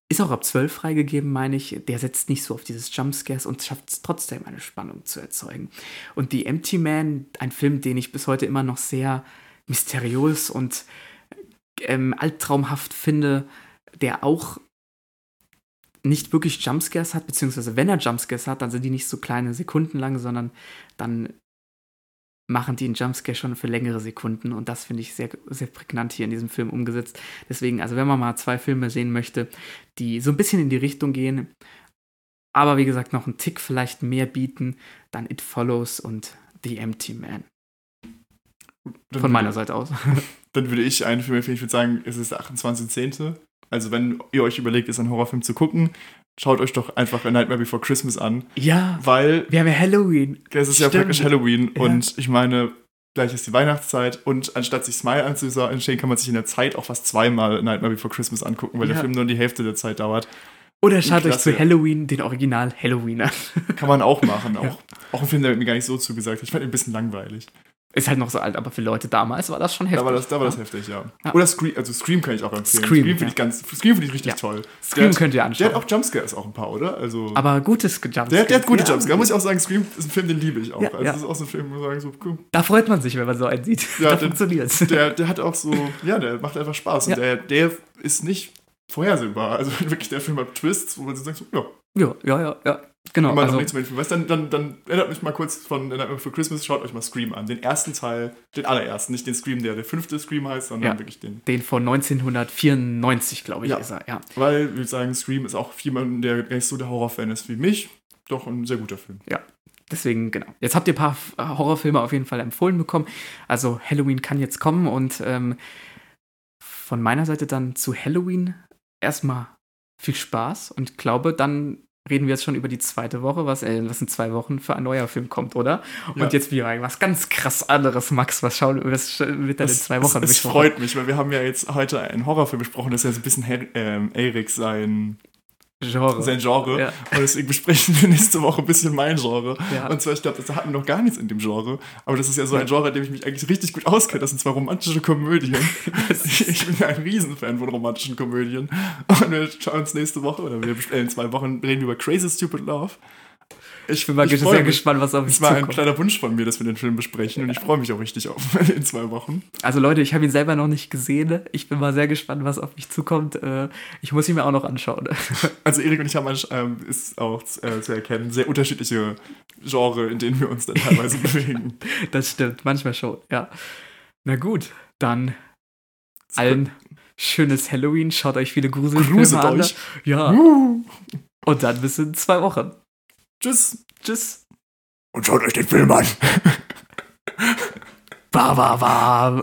ist auch ab 12 freigegeben, meine ich. Der setzt nicht so auf dieses Jumpscares und schafft es trotzdem, eine Spannung zu erzeugen. Und The Empty Man, ein Film, den ich bis heute immer noch sehr mysteriös und ähm, albtraumhaft finde, der auch nicht wirklich Jumpscares hat, beziehungsweise wenn er Jumpscares hat, dann sind die nicht so kleine Sekunden lang, sondern dann machen die einen Jumpscare schon für längere Sekunden und das finde ich sehr, sehr prägnant hier in diesem Film umgesetzt. Deswegen, also wenn man mal zwei Filme sehen möchte, die so ein bisschen in die Richtung gehen, aber wie gesagt noch einen Tick vielleicht mehr bieten, dann It Follows und The Empty Man. Dann Von meiner Seite aus. Dann würde ich einen Film empfehlen, ich würde sagen, es ist der 28.10. Also wenn ihr euch überlegt, ist ein Horrorfilm zu gucken, schaut euch doch einfach A Nightmare Before Christmas an. Ja. Weil. Wir haben ja Halloween. Es ist Stimmt. ja praktisch Halloween. Ja. Und ich meine, gleich ist die Weihnachtszeit und anstatt sich Smile anzusehen, kann man sich in der Zeit auch fast zweimal Nightmare Before Christmas angucken, weil Ja. der Film nur die Hälfte der Zeit dauert. Oder schaut euch zu Halloween den Original Halloween an. Kann man auch machen. Auch, Ja. auch ein Film, der mir gar nicht so zugesagt hat. Ich fand ihn ein bisschen langweilig. Ist halt noch so alt, aber für Leute damals war das schon heftig. Da war das, da war das heftig, ja. Ja. Oder Scream, also Scream kann ich auch empfehlen. Scream, Scream, finde ja. ich ganz, Scream finde ich richtig Ja. toll. Scream der, könnt ihr Der anschauen. hat auch Jumpscares auch ein paar, oder? Also, aber gutes Jumpscare. der, der hat gute. Jumpscares. Muss ich auch sagen, Scream ist ein Film, den liebe ich auch. Also das ist auch so ein Film, wo man sagen, so, cool. Da freut man sich, wenn man so einen sieht. Ja, da der- funktioniert's. der, der hat auch so, ja, der macht einfach Spaß. Und der, der ist nicht vorhersehbar. Also wirklich, der Film hat Twists, wo man so sagt, so, ja, ja, ja, ja, ja. Genau. man noch Also, nichts Film weiß, dann, dann, dann erinnert mich mal kurz von Nightmare Christmas, schaut euch mal Scream an. Den ersten Teil, den allerersten, nicht den Scream, der der fünfte Scream heißt, sondern Ja. wirklich den. den von 1994, glaube ich, Ja. ist er. Ja. Weil, ich würde sagen, Scream ist auch für jemanden, der gar nicht so der Horrorfan ist wie mich, doch ein sehr guter Film. Deswegen, genau. Jetzt habt ihr ein paar F- Horrorfilme auf jeden Fall empfohlen bekommen. Also Halloween kann jetzt kommen und ähm, von meiner Seite dann zu Halloween erstmal viel Spaß und glaube, dann reden wir jetzt schon über die zweite Woche, was, äh, was in zwei Wochen für ein neuer Film kommt, oder? Ja. Und jetzt wieder was ganz krass anderes, Max. Was schauen was wird dann in Das- zwei Wochen Es, es besprochen? freut mich, weil wir haben ja jetzt heute einen Horrorfilm besprochen, das ist ja so ein bisschen Her ähm, Erik sein, Genre. sein Genre. Ja. Und deswegen besprechen wir nächste Woche ein bisschen mein Genre. Ja. Und zwar, ich glaube, da hatten wir noch gar nichts in dem Genre. Aber das ist ja so ein Genre, in dem ich mich eigentlich richtig gut auskenne. Das sind zwar romantische Komödien. ich bin ja ein Riesenfan von romantischen Komödien. Und wir schauen uns nächste Woche, oder wir in zwei Wochen reden wir über Crazy Stupid Love. Ich bin mal ich sehr mich. gespannt, was auf mich Es war ein zukommt. kleiner Wunsch von mir, dass wir den Film besprechen. Und ich freue mich auch richtig auf in zwei Wochen. Also Leute, ich habe ihn selber noch nicht gesehen. Ich bin mal sehr gespannt, was auf mich zukommt. Äh, Ich muss ihn mir auch noch anschauen. Also Erik und ich haben, ähm, ist auch äh, zu erkennen, sehr unterschiedliche Genre, in denen wir uns dann teilweise bewegen. Das stimmt, manchmal schon, ja. Na gut, dann allen schönes Halloween. Schaut euch viele Gruselfilme Gruselt an. euch. Ja, Uh, und dann bis in zwei Wochen. Tschüss. Tschüss. Und schaut euch den Film an. Ba, ba, ba.